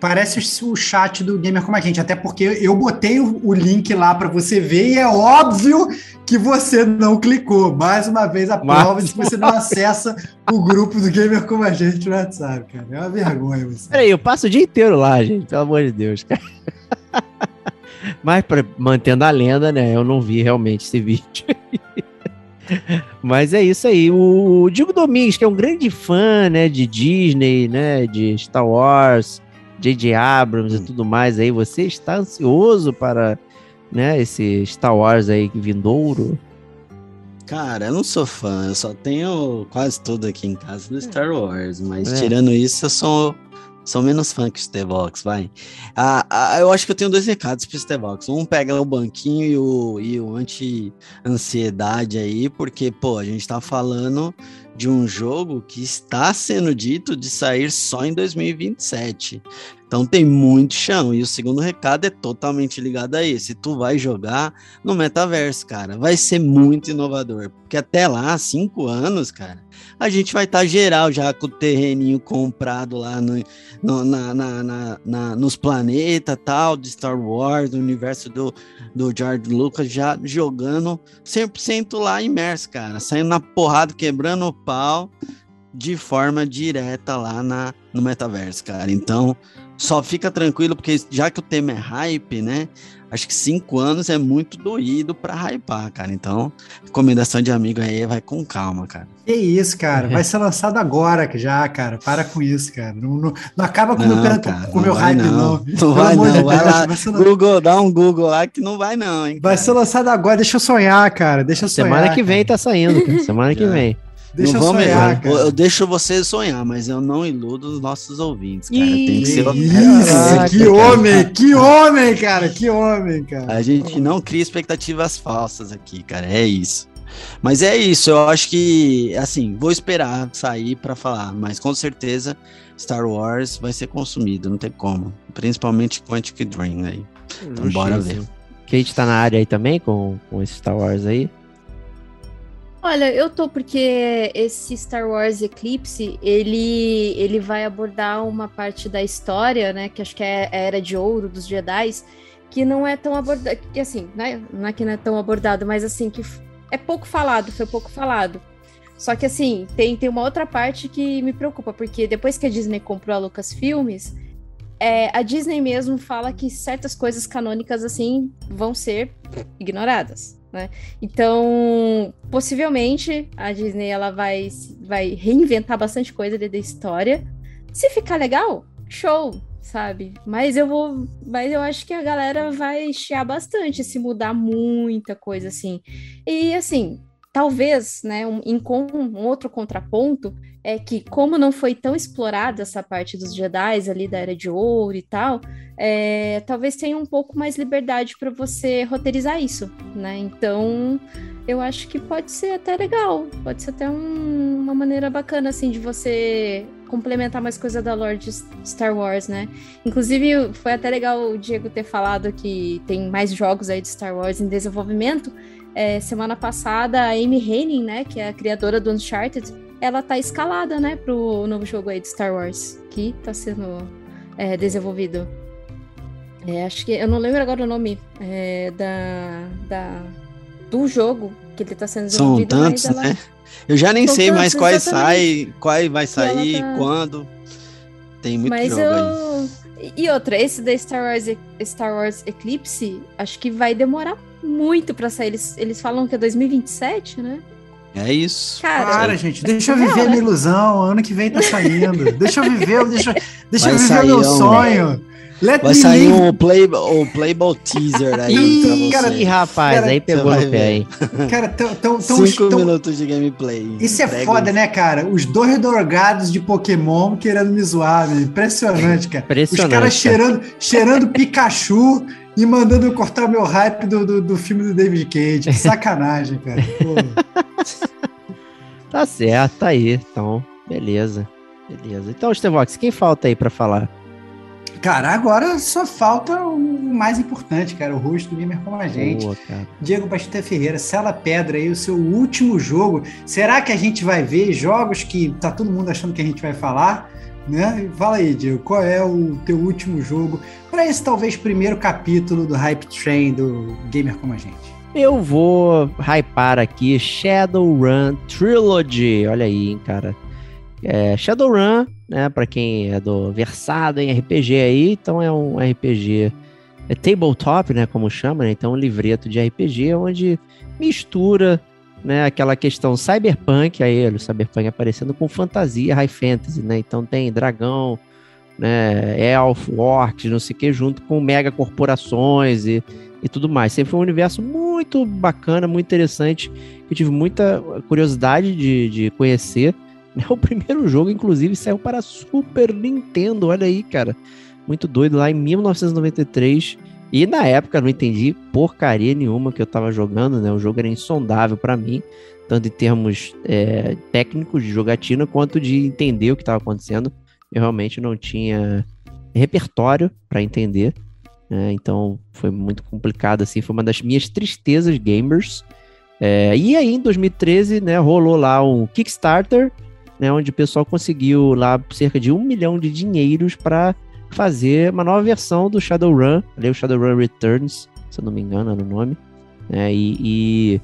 Speaker 1: Parece o chat do Gamer Como a Gente, até porque eu botei o, o link lá para você ver e é óbvio que você não clicou. Mais uma vez, a prova de que você não acessa o grupo do Gamer Como a Gente no WhatsApp, cara. É uma vergonha você.
Speaker 3: Peraí, eu passo o dia inteiro lá, gente, pelo amor de Deus, cara. Mas pra, mantendo a lenda, né? Eu não vi realmente esse vídeo. Mas é isso aí. O Diego Domingues, que é um grande fã, né, de Disney, né, de Star Wars, J.J. Abrams e tudo mais aí, você está ansioso para, né, esse Star Wars aí vindouro?
Speaker 5: Cara, eu não sou fã, eu só tenho quase tudo aqui em casa do Star Wars, mas
Speaker 3: É.
Speaker 5: tirando isso, eu sou, sou menos fã que o Stevox, vai. Ah, ah, eu acho que eu tenho dois recados pro Stevox. Um pega o banquinho e o, e o anti-ansiedade aí, porque, pô, a gente tá falando de um jogo que está sendo dito de sair só em 2027. Então tem muito chão. E o segundo recado é totalmente ligado a esse. Tu vai jogar no metaverso, cara. Vai ser muito inovador. Porque até lá, cinco anos, cara, a gente vai estar geral já com o terreninho comprado lá no, no- na, na- na- na- nos planetas tal, de Star Wars, do universo do, do George Lucas, já jogando 100% lá imerso, cara. Saindo na porrada, quebrando o pau de forma direta lá na, no metaverso, cara. Então, só fica tranquilo, porque já que o tema é hype, né? Acho que cinco anos é muito doído pra hypar, cara. Então, recomendação de amigo aí, vai com calma, cara.
Speaker 1: Que isso, cara. Vai ser lançado agora já, cara. Para com isso, cara. Não, não- não acaba com o meu, com meu
Speaker 5: vai
Speaker 1: hype,
Speaker 5: não.
Speaker 1: não.
Speaker 5: Não vai
Speaker 1: de
Speaker 5: não, vai
Speaker 1: Deus,
Speaker 5: lá.
Speaker 1: Vai ser,
Speaker 5: Google, dá um Google lá que não vai não, hein?
Speaker 1: vai
Speaker 5: cara.
Speaker 1: ser lançado agora. Deixa eu sonhar, cara. Deixa eu sonhar.
Speaker 3: Semana que vem
Speaker 1: cara.
Speaker 3: tá saindo, cara. Semana que vem.
Speaker 1: Deixa
Speaker 5: não
Speaker 1: eu
Speaker 5: vamos-
Speaker 1: sonhar,
Speaker 5: eu,
Speaker 1: cara.
Speaker 5: eu deixo você sonhar, mas eu não iludo os nossos ouvintes, cara. Tem que ser.
Speaker 1: Isso,
Speaker 3: Caraca,
Speaker 1: que
Speaker 3: cara.
Speaker 1: homem, que homem, cara, que homem, cara.
Speaker 5: A gente não cria expectativas falsas aqui, cara. É isso. Mas é isso, eu acho que, assim, vou esperar sair pra falar, mas com certeza Star Wars vai ser consumido, não tem como. Principalmente Quantic Dream aí. Então, bora ver.
Speaker 3: Kate tá na área aí também com, com esse Star Wars aí?
Speaker 4: Olha, eu tô porque esse Star Wars Eclipse, ele, ele vai abordar uma parte da história, né, que acho que é a Era de Ouro dos Jedi, que não é tão abordado, que assim, né, não é que não é tão abordado, mas assim, que é pouco falado, foi pouco falado. Só que assim, tem, tem uma outra parte que me preocupa, porque depois que a Disney comprou a Lucasfilmes, é, a Disney mesmo fala que certas coisas canônicas assim vão ser ignoradas. Né? Então, possivelmente a Disney ela vai, vai reinventar bastante coisa da história. Se ficar legal, show, sabe? Mas eu vou, mas eu acho que a galera vai chiar bastante se mudar muita coisa assim. E assim, talvez, né, um, um outro contraponto é que como não foi tão explorada essa parte dos Jedi ali da Era de Ouro e tal, é, talvez tenha um pouco mais liberdade para você roteirizar isso, né? Então, eu acho que pode ser até legal, pode ser até um, uma maneira bacana assim de você complementar mais coisa da lore de Star Wars, né? Inclusive, foi até legal o Diego ter falado que tem mais jogos aí de Star Wars em desenvolvimento. É, semana passada, a Amy Henning, né, que é a criadora do Uncharted, ela tá escalada, né, pro novo jogo aí de Star Wars, que tá sendo é, desenvolvido. É, acho que, eu não lembro agora o nome é, da, da, do jogo que ele tá sendo desenvolvido.
Speaker 5: São tantos, ela... né? Eu já nem São sei tantos, mais quais sai, qual vai sair, tá... quando. Tem muito mas jogo eu...
Speaker 4: aí. E outra, esse da Star Wars, Star Wars Eclipse, acho que vai demorar muito para sair. Eles, eles falam que é 2027, né?
Speaker 5: É isso.
Speaker 1: Cara, Para, gente, deixa eu viver a minha ilusão. Ano que vem tá saindo. deixa eu viver, deixa, deixa eu viver o meu sonho.
Speaker 5: Let Vai sair um, play, um Playboy teaser aí
Speaker 3: Ih, cara, Ih, rapaz, cara, aí pegou no pé aí.
Speaker 1: Cara, tão, tão, tão,
Speaker 5: Cinco tão, minutos de gameplay.
Speaker 1: Isso é foda, né, cara? Os dois drogados de Pokémon querendo me zoar, né? Impressionante, cara. Impressionante. Os caras cheirando, cheirando Pikachu e mandando eu cortar meu hype do, do, do filme do David Cage. Que sacanagem, cara.
Speaker 3: tá certo, tá aí. Então, beleza. Beleza. Então, Stevox, quem falta aí para falar?
Speaker 1: Cara, agora só falta o mais importante, cara, o rosto do gamer como a gente. Boa, Diego Batista Ferreira, Sela Pedra aí, o seu último jogo. Será que a gente vai ver jogos que tá todo mundo achando que a gente vai falar? Né? Fala aí, Diego, qual é o teu último jogo para esse talvez primeiro capítulo do Hype Train do Gamer como a gente?
Speaker 3: Eu vou hypar aqui Shadowrun Trilogy. Olha aí, hein, cara. É, Shadowrun, né, para quem é do versado em RPG aí, então é um RPG é tabletop, né, como chama, né? Então um livreto de RPG onde mistura, né, aquela questão cyberpunk aí, o cyberpunk aparecendo com fantasia, high fantasy, né? Então tem dragão, né, elfo, orcs, não sei o que, junto com mega corporações e, e tudo mais. Sempre foi um universo muito bacana, muito interessante, que eu tive muita curiosidade de, de conhecer. O primeiro jogo, inclusive, saiu para Super Nintendo. Olha aí, cara. Muito doido, lá em 1993. E na época não entendi porcaria nenhuma que eu tava jogando, né? O jogo era insondável para mim, tanto em termos é, técnicos de jogatina, quanto de entender o que estava acontecendo. Eu realmente não tinha repertório para entender. Né? Então foi muito complicado, assim. Foi uma das minhas tristezas gamers. É, e aí, em 2013, né, rolou lá um Kickstarter né, onde o pessoal conseguiu lá cerca de um milhão de dinheiros para fazer uma nova versão do Shadowrun, ali o Shadowrun Returns, se eu não me engano era o nome, né, e, e,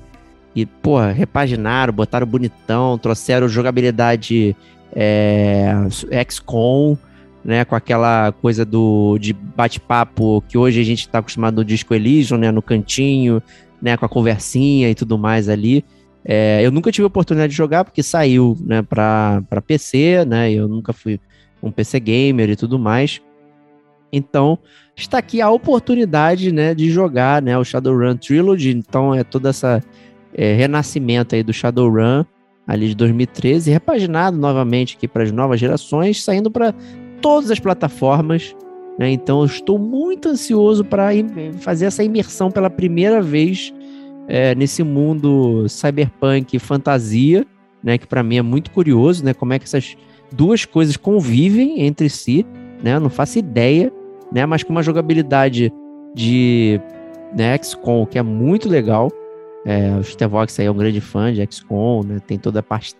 Speaker 3: e pô, repaginaram, botaram bonitão, trouxeram jogabilidade é, XCOM, né, com aquela coisa do de bate-papo que hoje a gente está acostumado no Disco Elysium, né, no cantinho, né, com a conversinha e tudo mais ali. É, eu nunca tive a oportunidade de jogar porque saiu né, para PC, né? Eu nunca fui um PC gamer e tudo mais. Então, está aqui a oportunidade né, de jogar né, o Shadowrun Trilogy. Então, é todo essa é, renascimento aí do Shadowrun ali de 2013, repaginado novamente aqui para as novas gerações, saindo para todas as plataformas. Né? Então, eu estou muito ansioso para fazer essa imersão pela primeira vez é, nesse mundo cyberpunk fantasia, né, que para mim é muito curioso, né, como é que essas duas coisas convivem entre si, né, eu não faço ideia, né, mas com uma jogabilidade de né, XCOM que é muito legal, É, o Stevox aí é um grande fã de XCOM, né? Tem toda a parte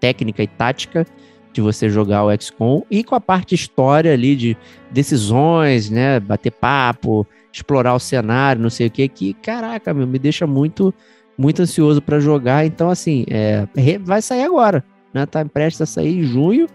Speaker 3: técnica e tática de você jogar o XCOM e com a parte história ali de decisões, né? Bater papo, explorar o cenário, não sei o que, que caraca, meu, me deixa muito, muito ansioso para jogar. Então, assim, é, vai sair agora, né? Tá prestes a sair em junho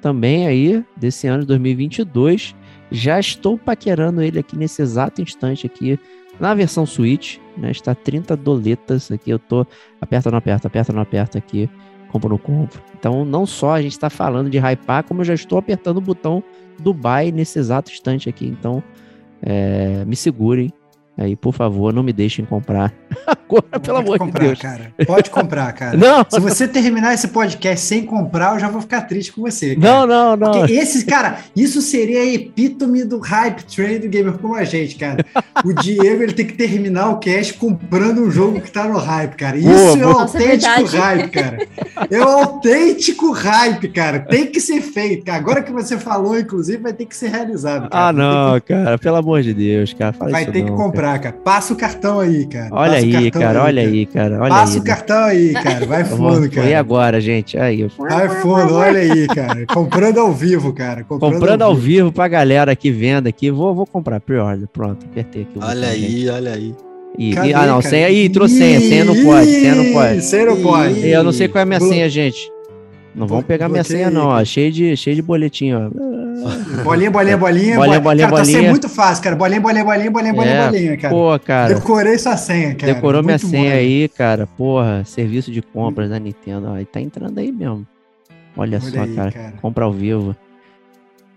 Speaker 3: também aí desse ano de 2022. Já estou paquerando ele aqui nesse exato instante aqui na versão Switch, né? Está 30 doletas aqui. Eu tô aperta não aperta, aperta não aperta aqui, compro não compro. Então, não só a gente está falando de hypar, como eu já estou apertando o botão do buy nesse exato instante aqui. Então, é, me segurem aí, por favor, não me deixem comprar agora, pelo amor
Speaker 1: comprar,
Speaker 3: de Deus.
Speaker 1: cara. Pode comprar, cara.
Speaker 3: Não,
Speaker 1: Se você terminar esse podcast sem comprar, eu já vou ficar triste com você. cara.
Speaker 3: não, não, não.
Speaker 1: Porque esse, cara, isso seria a epítome do hype train do gamer como a gente, cara. O Diego, ele tem que terminar o cast comprando um jogo que tá no hype, cara. Isso
Speaker 3: Boa,
Speaker 1: é o
Speaker 3: boa.
Speaker 4: É
Speaker 1: autêntico
Speaker 4: verdade.
Speaker 1: hype, cara. É o autêntico hype, cara. Tem que ser feito, cara. Agora que você falou, inclusive, vai ter que ser realizado, cara.
Speaker 3: Ah, não, cara, pelo amor de Deus, cara. Fala
Speaker 1: Vai
Speaker 3: isso
Speaker 1: ter
Speaker 3: não,
Speaker 1: que
Speaker 3: cara.
Speaker 1: comprar, cara. Passa o cartão aí, cara.
Speaker 3: Olha
Speaker 1: Passa
Speaker 3: aí, cara, olha aí, cara. Olha
Speaker 1: Passa
Speaker 3: aí.
Speaker 1: o cartão aí, cara. Vai fundo, cara.
Speaker 3: agora, gente. Aí,
Speaker 1: Vai fundo, olha aí, cara. Comprando ao vivo, cara.
Speaker 3: comprando ao vivo pra galera aqui vendo aqui. Vou, vou comprar pre-order. Pronto, apertei aqui.
Speaker 5: Olha
Speaker 3: gente.
Speaker 5: aí, olha aí.
Speaker 3: E, e-
Speaker 1: Cadê,
Speaker 3: ah, não,
Speaker 1: cara?
Speaker 3: senha aí, trouxe senha. Senha não pode, senha não pode.
Speaker 1: Senha não pode.
Speaker 3: E eu não sei qual é a minha senha, gente. Não vão pegar minha senha,
Speaker 1: aí,
Speaker 3: não, ó. Cheio de, cheio de boletim, ó.
Speaker 1: Bolinha, bolinha, bolinha.
Speaker 3: Bolinha,
Speaker 1: bo-
Speaker 3: bolinha,
Speaker 1: cara, tá sendo
Speaker 3: bolinha.
Speaker 1: muito fácil, cara. Bolinha, bolinha, bolinha, bolinha, bolinha,
Speaker 3: É,
Speaker 1: bolinha, cara.
Speaker 3: Pô, cara.
Speaker 1: Decorei sua senha, cara.
Speaker 3: Decorou minha
Speaker 1: Muito
Speaker 3: senha
Speaker 1: mole.
Speaker 3: aí, cara. Porra, serviço de compras da Nintendo. Aí tá entrando aí mesmo. Olha,
Speaker 1: Olha
Speaker 3: só,
Speaker 1: aí,
Speaker 3: cara.
Speaker 1: cara.
Speaker 3: Compra ao vivo.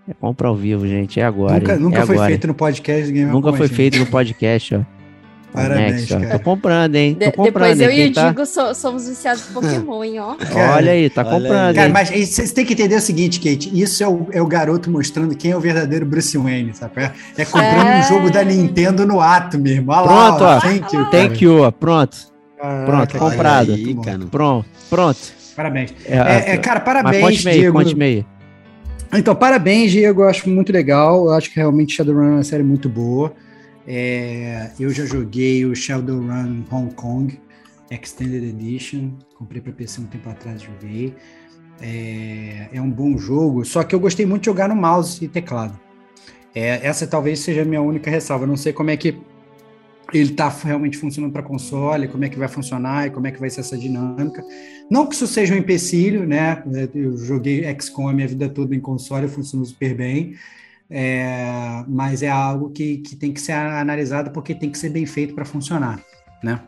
Speaker 3: É compra ao vivo, gente. É agora.
Speaker 1: Nunca, nunca
Speaker 3: é
Speaker 1: foi
Speaker 3: agora.
Speaker 1: feito no podcast
Speaker 3: Nunca foi feito no podcast, ó.
Speaker 1: Parabéns,
Speaker 3: Next. Tô comprando, hein? Tô
Speaker 4: De-
Speaker 3: comprando,
Speaker 4: depois eu
Speaker 3: hein?
Speaker 4: e o
Speaker 3: tá...
Speaker 4: Digo so- somos viciados em Pokémon, hein, ó.
Speaker 1: Cara,
Speaker 3: Olha aí, tá
Speaker 5: olha
Speaker 3: comprando,
Speaker 5: aí.
Speaker 1: Cara, mas vocês têm que entender o seguinte, Kate. Isso é o, é o garoto mostrando quem é o verdadeiro Bruce Wayne, sabe? É, é comprando
Speaker 4: É.
Speaker 1: um jogo da Nintendo no ato mesmo. Olha
Speaker 3: Pronto,
Speaker 1: lá,
Speaker 3: ó.
Speaker 1: Thank you.
Speaker 3: Thank you, ó. Pronto,
Speaker 1: Caraca,
Speaker 3: Pronto, comprado.
Speaker 5: Aí, cara.
Speaker 3: pronto, pronto.
Speaker 1: Parabéns.
Speaker 3: É,
Speaker 1: É, é, cara,
Speaker 3: mas
Speaker 1: parabéns,
Speaker 3: conte-me aí,
Speaker 1: Diego.
Speaker 3: conte-me aí.
Speaker 1: Então, parabéns, Diego. Eu acho muito legal. Eu acho que realmente Shadowrun é uma série muito boa. É, eu já joguei o Shadowrun Hong Kong Extended Edition. Comprei para PC um tempo atrás, joguei. É, é um bom jogo, só que eu gostei muito de jogar no mouse e teclado. É, essa talvez seja a minha única ressalva. Eu não sei como é que ele está realmente funcionando para console, como é que vai funcionar e como é que vai ser essa dinâmica. Não que isso seja um empecilho, né? Eu joguei XCOM a minha vida toda em console, funciona super bem. É, mas é algo que, que tem que ser analisado porque tem que ser bem feito para funcionar, né?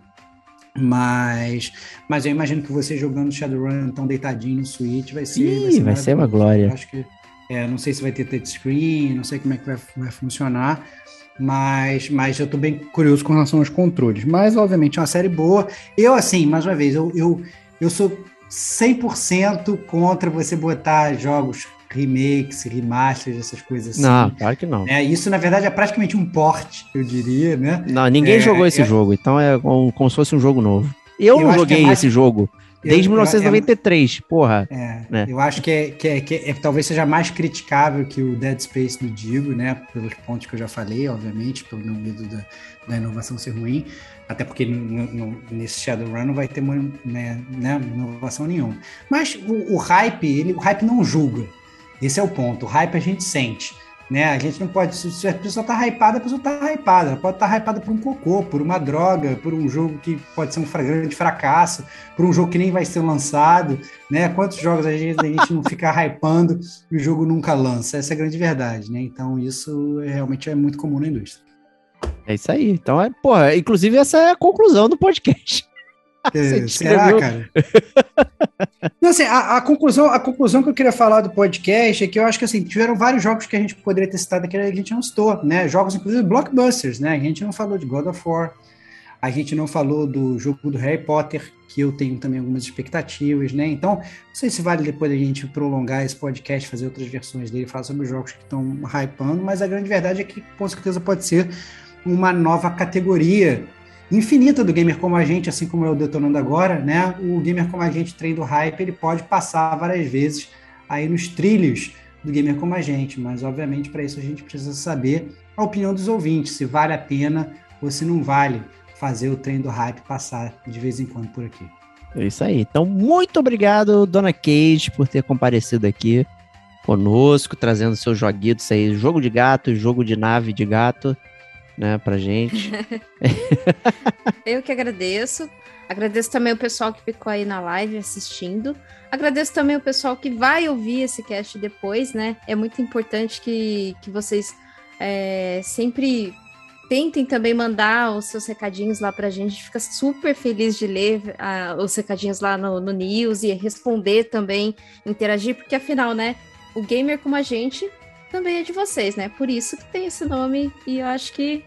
Speaker 1: Mas, mas eu imagino que você jogando Shadowrun então deitadinho no Switch vai ser,
Speaker 3: Ih, vai ser uma
Speaker 1: maravilhoso.
Speaker 3: glória.
Speaker 1: Eu acho que é, não sei se vai ter touchscreen, não sei como é que vai, vai funcionar, mas, mas eu tô bem curioso com relação aos controles. Mas, obviamente, é uma série boa. Eu, assim, mais uma vez, eu, eu, eu sou 100% contra você botar jogos remakes, remasters, essas coisas assim.
Speaker 3: Não, claro que não.
Speaker 1: É, isso, na verdade, é praticamente um porte, eu diria, né?
Speaker 3: Não, ninguém
Speaker 1: É,
Speaker 3: jogou esse
Speaker 1: é-
Speaker 3: jogo, então é como, se fosse um jogo novo. Eu,
Speaker 1: Eu
Speaker 3: não
Speaker 1: é
Speaker 3: joguei
Speaker 1: mais-
Speaker 3: esse jogo desde
Speaker 1: Eu- eu-
Speaker 3: 1993, porra.
Speaker 1: É,
Speaker 3: né?
Speaker 1: eu acho que, é, que, é, que é- talvez seja mais criticável que o Dead Space do Digo, né? Pelos pontos que eu já falei, obviamente, pelo meu medo da, da inovação ser ruim. Até porque no- no- nesse Shadowrun não vai ter né, né, inovação nenhuma. Mas o, o hype, ele, o hype não julga. Esse é o ponto. O hype a gente sente. Né? A gente não pode. Se a pessoa tá hypada, a pessoa tá hypada. Ela pode estar tá hypada por um cocô, por uma droga, por um jogo que pode ser um grande fracasso, por um jogo que nem vai ser lançado. Né? Quantos jogos a gente, a gente não fica hypando e o jogo nunca lança? Essa é a grande verdade. Né? Então, isso é- realmente é muito comum na indústria.
Speaker 3: É isso aí. Então, é, porra, inclusive essa é a conclusão do podcast. Você
Speaker 1: será, cara? Não, assim, a, a conclusão, a conclusão que eu queria falar do podcast é que eu acho que assim, tiveram vários jogos que a gente poderia ter citado que a gente não citou, né? Jogos, inclusive, blockbusters, né? A gente não falou de God of War, a gente não falou do jogo do Harry Potter, que eu tenho também algumas expectativas, né? Então, não sei se vale depois a gente prolongar esse podcast, fazer outras versões dele, falar sobre os jogos que estão hypando, mas a grande verdade é que com certeza pode ser uma nova categoria infinita do gamer como a gente, assim como eu detonando agora, né? O gamer como a gente, trem do hype, ele pode passar várias vezes aí nos trilhos do gamer como a gente, mas obviamente para isso a gente precisa saber a opinião dos ouvintes, se vale a pena ou se não vale. fazer o trem do hype passar de vez em quando por aqui.
Speaker 3: É isso aí. Então, muito obrigado, Dona Kate, por ter comparecido aqui conosco, trazendo seus joguitos aí, jogo de gato, jogo de nave de gato, né, pra gente.
Speaker 4: Eu que agradeço. Agradeço também o pessoal que ficou aí na live assistindo. Agradeço também o pessoal que vai ouvir esse cast depois, né? É muito importante que, que vocês é, sempre tentem também mandar os seus recadinhos lá pra gente. A gente fica super feliz de ler uh, os recadinhos lá no, no News e responder também, interagir, porque afinal, né? O gamer como a gente também é de vocês, né? Por isso que tem esse nome e eu acho que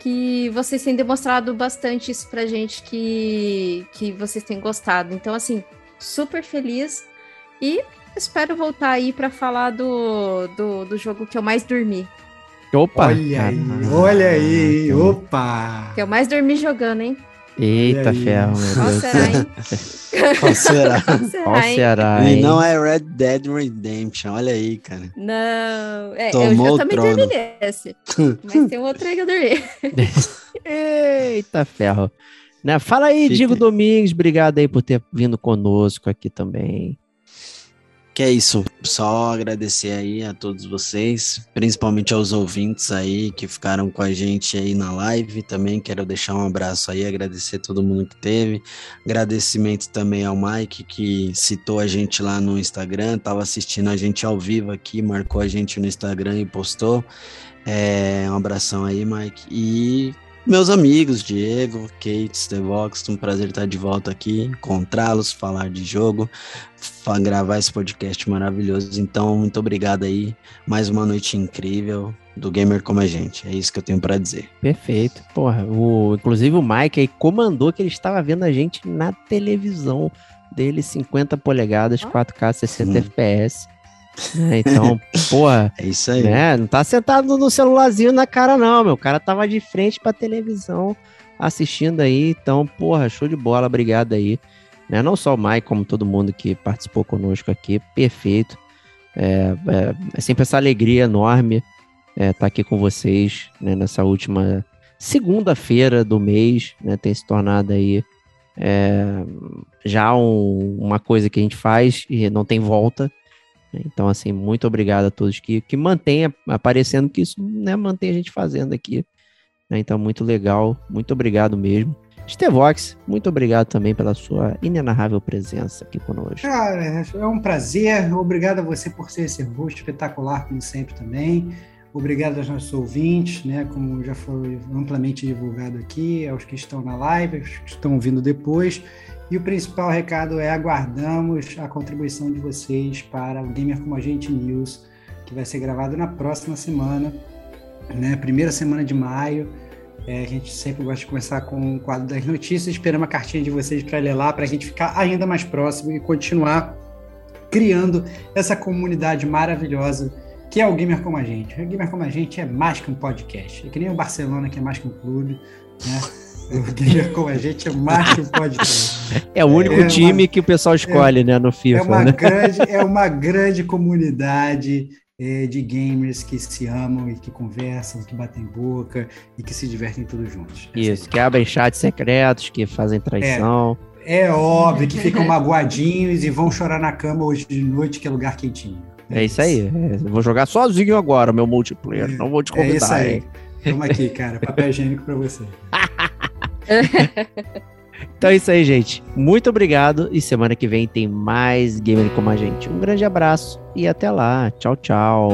Speaker 4: que vocês têm demonstrado bastante isso pra gente que, que vocês têm gostado. Então, assim, super feliz e espero voltar aí para falar do, do, do, jogo que eu mais dormi.
Speaker 1: Opa! Olha aí, olha aí, opa!
Speaker 4: Que eu mais dormi jogando, hein?
Speaker 3: Eita ferro, meu
Speaker 4: Qual
Speaker 3: Deus.
Speaker 4: será, hein?
Speaker 5: Qual será?
Speaker 3: Qual será,
Speaker 5: E
Speaker 3: hein?
Speaker 5: não é Red Dead Redemption, olha aí, cara.
Speaker 4: Não, é, eu,
Speaker 5: Tomou
Speaker 4: eu
Speaker 5: o
Speaker 4: também
Speaker 5: trono.
Speaker 4: dormi nesse. Mas tem um outro aí que eu dormi.
Speaker 3: Eita ferro. Né? Fala aí,
Speaker 5: Fica
Speaker 3: Diego. Domingos, obrigado aí por ter vindo conosco aqui também.
Speaker 5: Que é isso, só agradecer aí a todos vocês, principalmente aos ouvintes aí que ficaram com a gente aí na live. Também quero deixar um abraço aí, agradecer todo mundo que teve. Agradecimento também ao Mike que citou a gente lá no Instagram, tava assistindo a gente ao vivo aqui, marcou a gente no Instagram e postou. É, um abração aí, Mike. E meus amigos, Diego, Kate, The Vox, um prazer estar de volta aqui, encontrá-los, falar de jogo, gravar esse podcast maravilhoso. Então, muito obrigado aí. Mais uma noite incrível do Gamer Como a Gente. É isso que eu tenho para dizer.
Speaker 3: Perfeito. Porra, o, inclusive o Mike aí comandou que ele estava vendo a gente na televisão dele, 50 polegadas, 4K, 60
Speaker 5: Sim.
Speaker 3: FPS. Né? Então, porra,
Speaker 5: É isso aí.
Speaker 3: né? Não tá sentado no celularzinho na cara, não, meu. O cara tava de frente pra televisão assistindo aí. Então, porra, show de bola, obrigado aí. Né? Não só o Mike, como todo mundo que participou conosco aqui, perfeito. É, é- é sempre essa alegria enorme estar aqui com vocês né, nessa última segunda-feira do mês, né? Tem se tornado aí é, já um- uma coisa que a gente faz e não tem volta. Então, assim, muito obrigado a todos que, que mantêm aparecendo, que isso né, mantém a gente fazendo aqui. né? Então, muito legal, muito obrigado mesmo. Stevox, muito obrigado também pela sua inenarrável presença aqui conosco.
Speaker 1: Cara, é um prazer. Obrigado a você por ser esse host espetacular, como sempre, também. Obrigado aos nossos ouvintes, né? Como já foi amplamente divulgado aqui, aos que estão na live, aos que estão ouvindo depois. E o principal recado é aguardamos a contribuição de vocês para o Gamer Como a Gente News, que vai ser gravado na próxima semana, né? Primeira semana de maio. É, a gente sempre gosta de começar com o quadro das notícias. Esperamos a cartinha de vocês para ler lá, para a gente ficar ainda mais próximo e continuar criando essa comunidade maravilhosa que é o Gamer Como a Gente. O Gamer Como a Gente é mais que um podcast. É que nem o Barcelona, que é mais que um clube. Né? O Gamer Como a Gente é um podcast.
Speaker 3: É o único
Speaker 1: É uma-
Speaker 3: time que o pessoal escolhe, né, no
Speaker 1: É
Speaker 3: FIFA,
Speaker 1: uma
Speaker 3: né?
Speaker 1: grande, é uma grande comunidade eh, de gamers que se amam e que conversam, que batem boca e que se divertem todos juntos. Essa
Speaker 3: Isso, que abrem chats secretos, que fazem traição.
Speaker 1: É óbvio que ficam magoadinhos e vão chorar na cama hoje de noite, que é lugar quentinho.
Speaker 3: É, isso aí. É, eu vou jogar sozinho agora, meu multiplayer. Não vou te
Speaker 1: É
Speaker 3: convidar,
Speaker 1: isso aí.
Speaker 3: hein?
Speaker 1: Toma aqui, cara. Papel higiênico pra você.
Speaker 3: Então é isso aí, gente. Muito obrigado. E semana que vem tem mais Gamer como a gente. Um grande abraço e até lá. Tchau, tchau.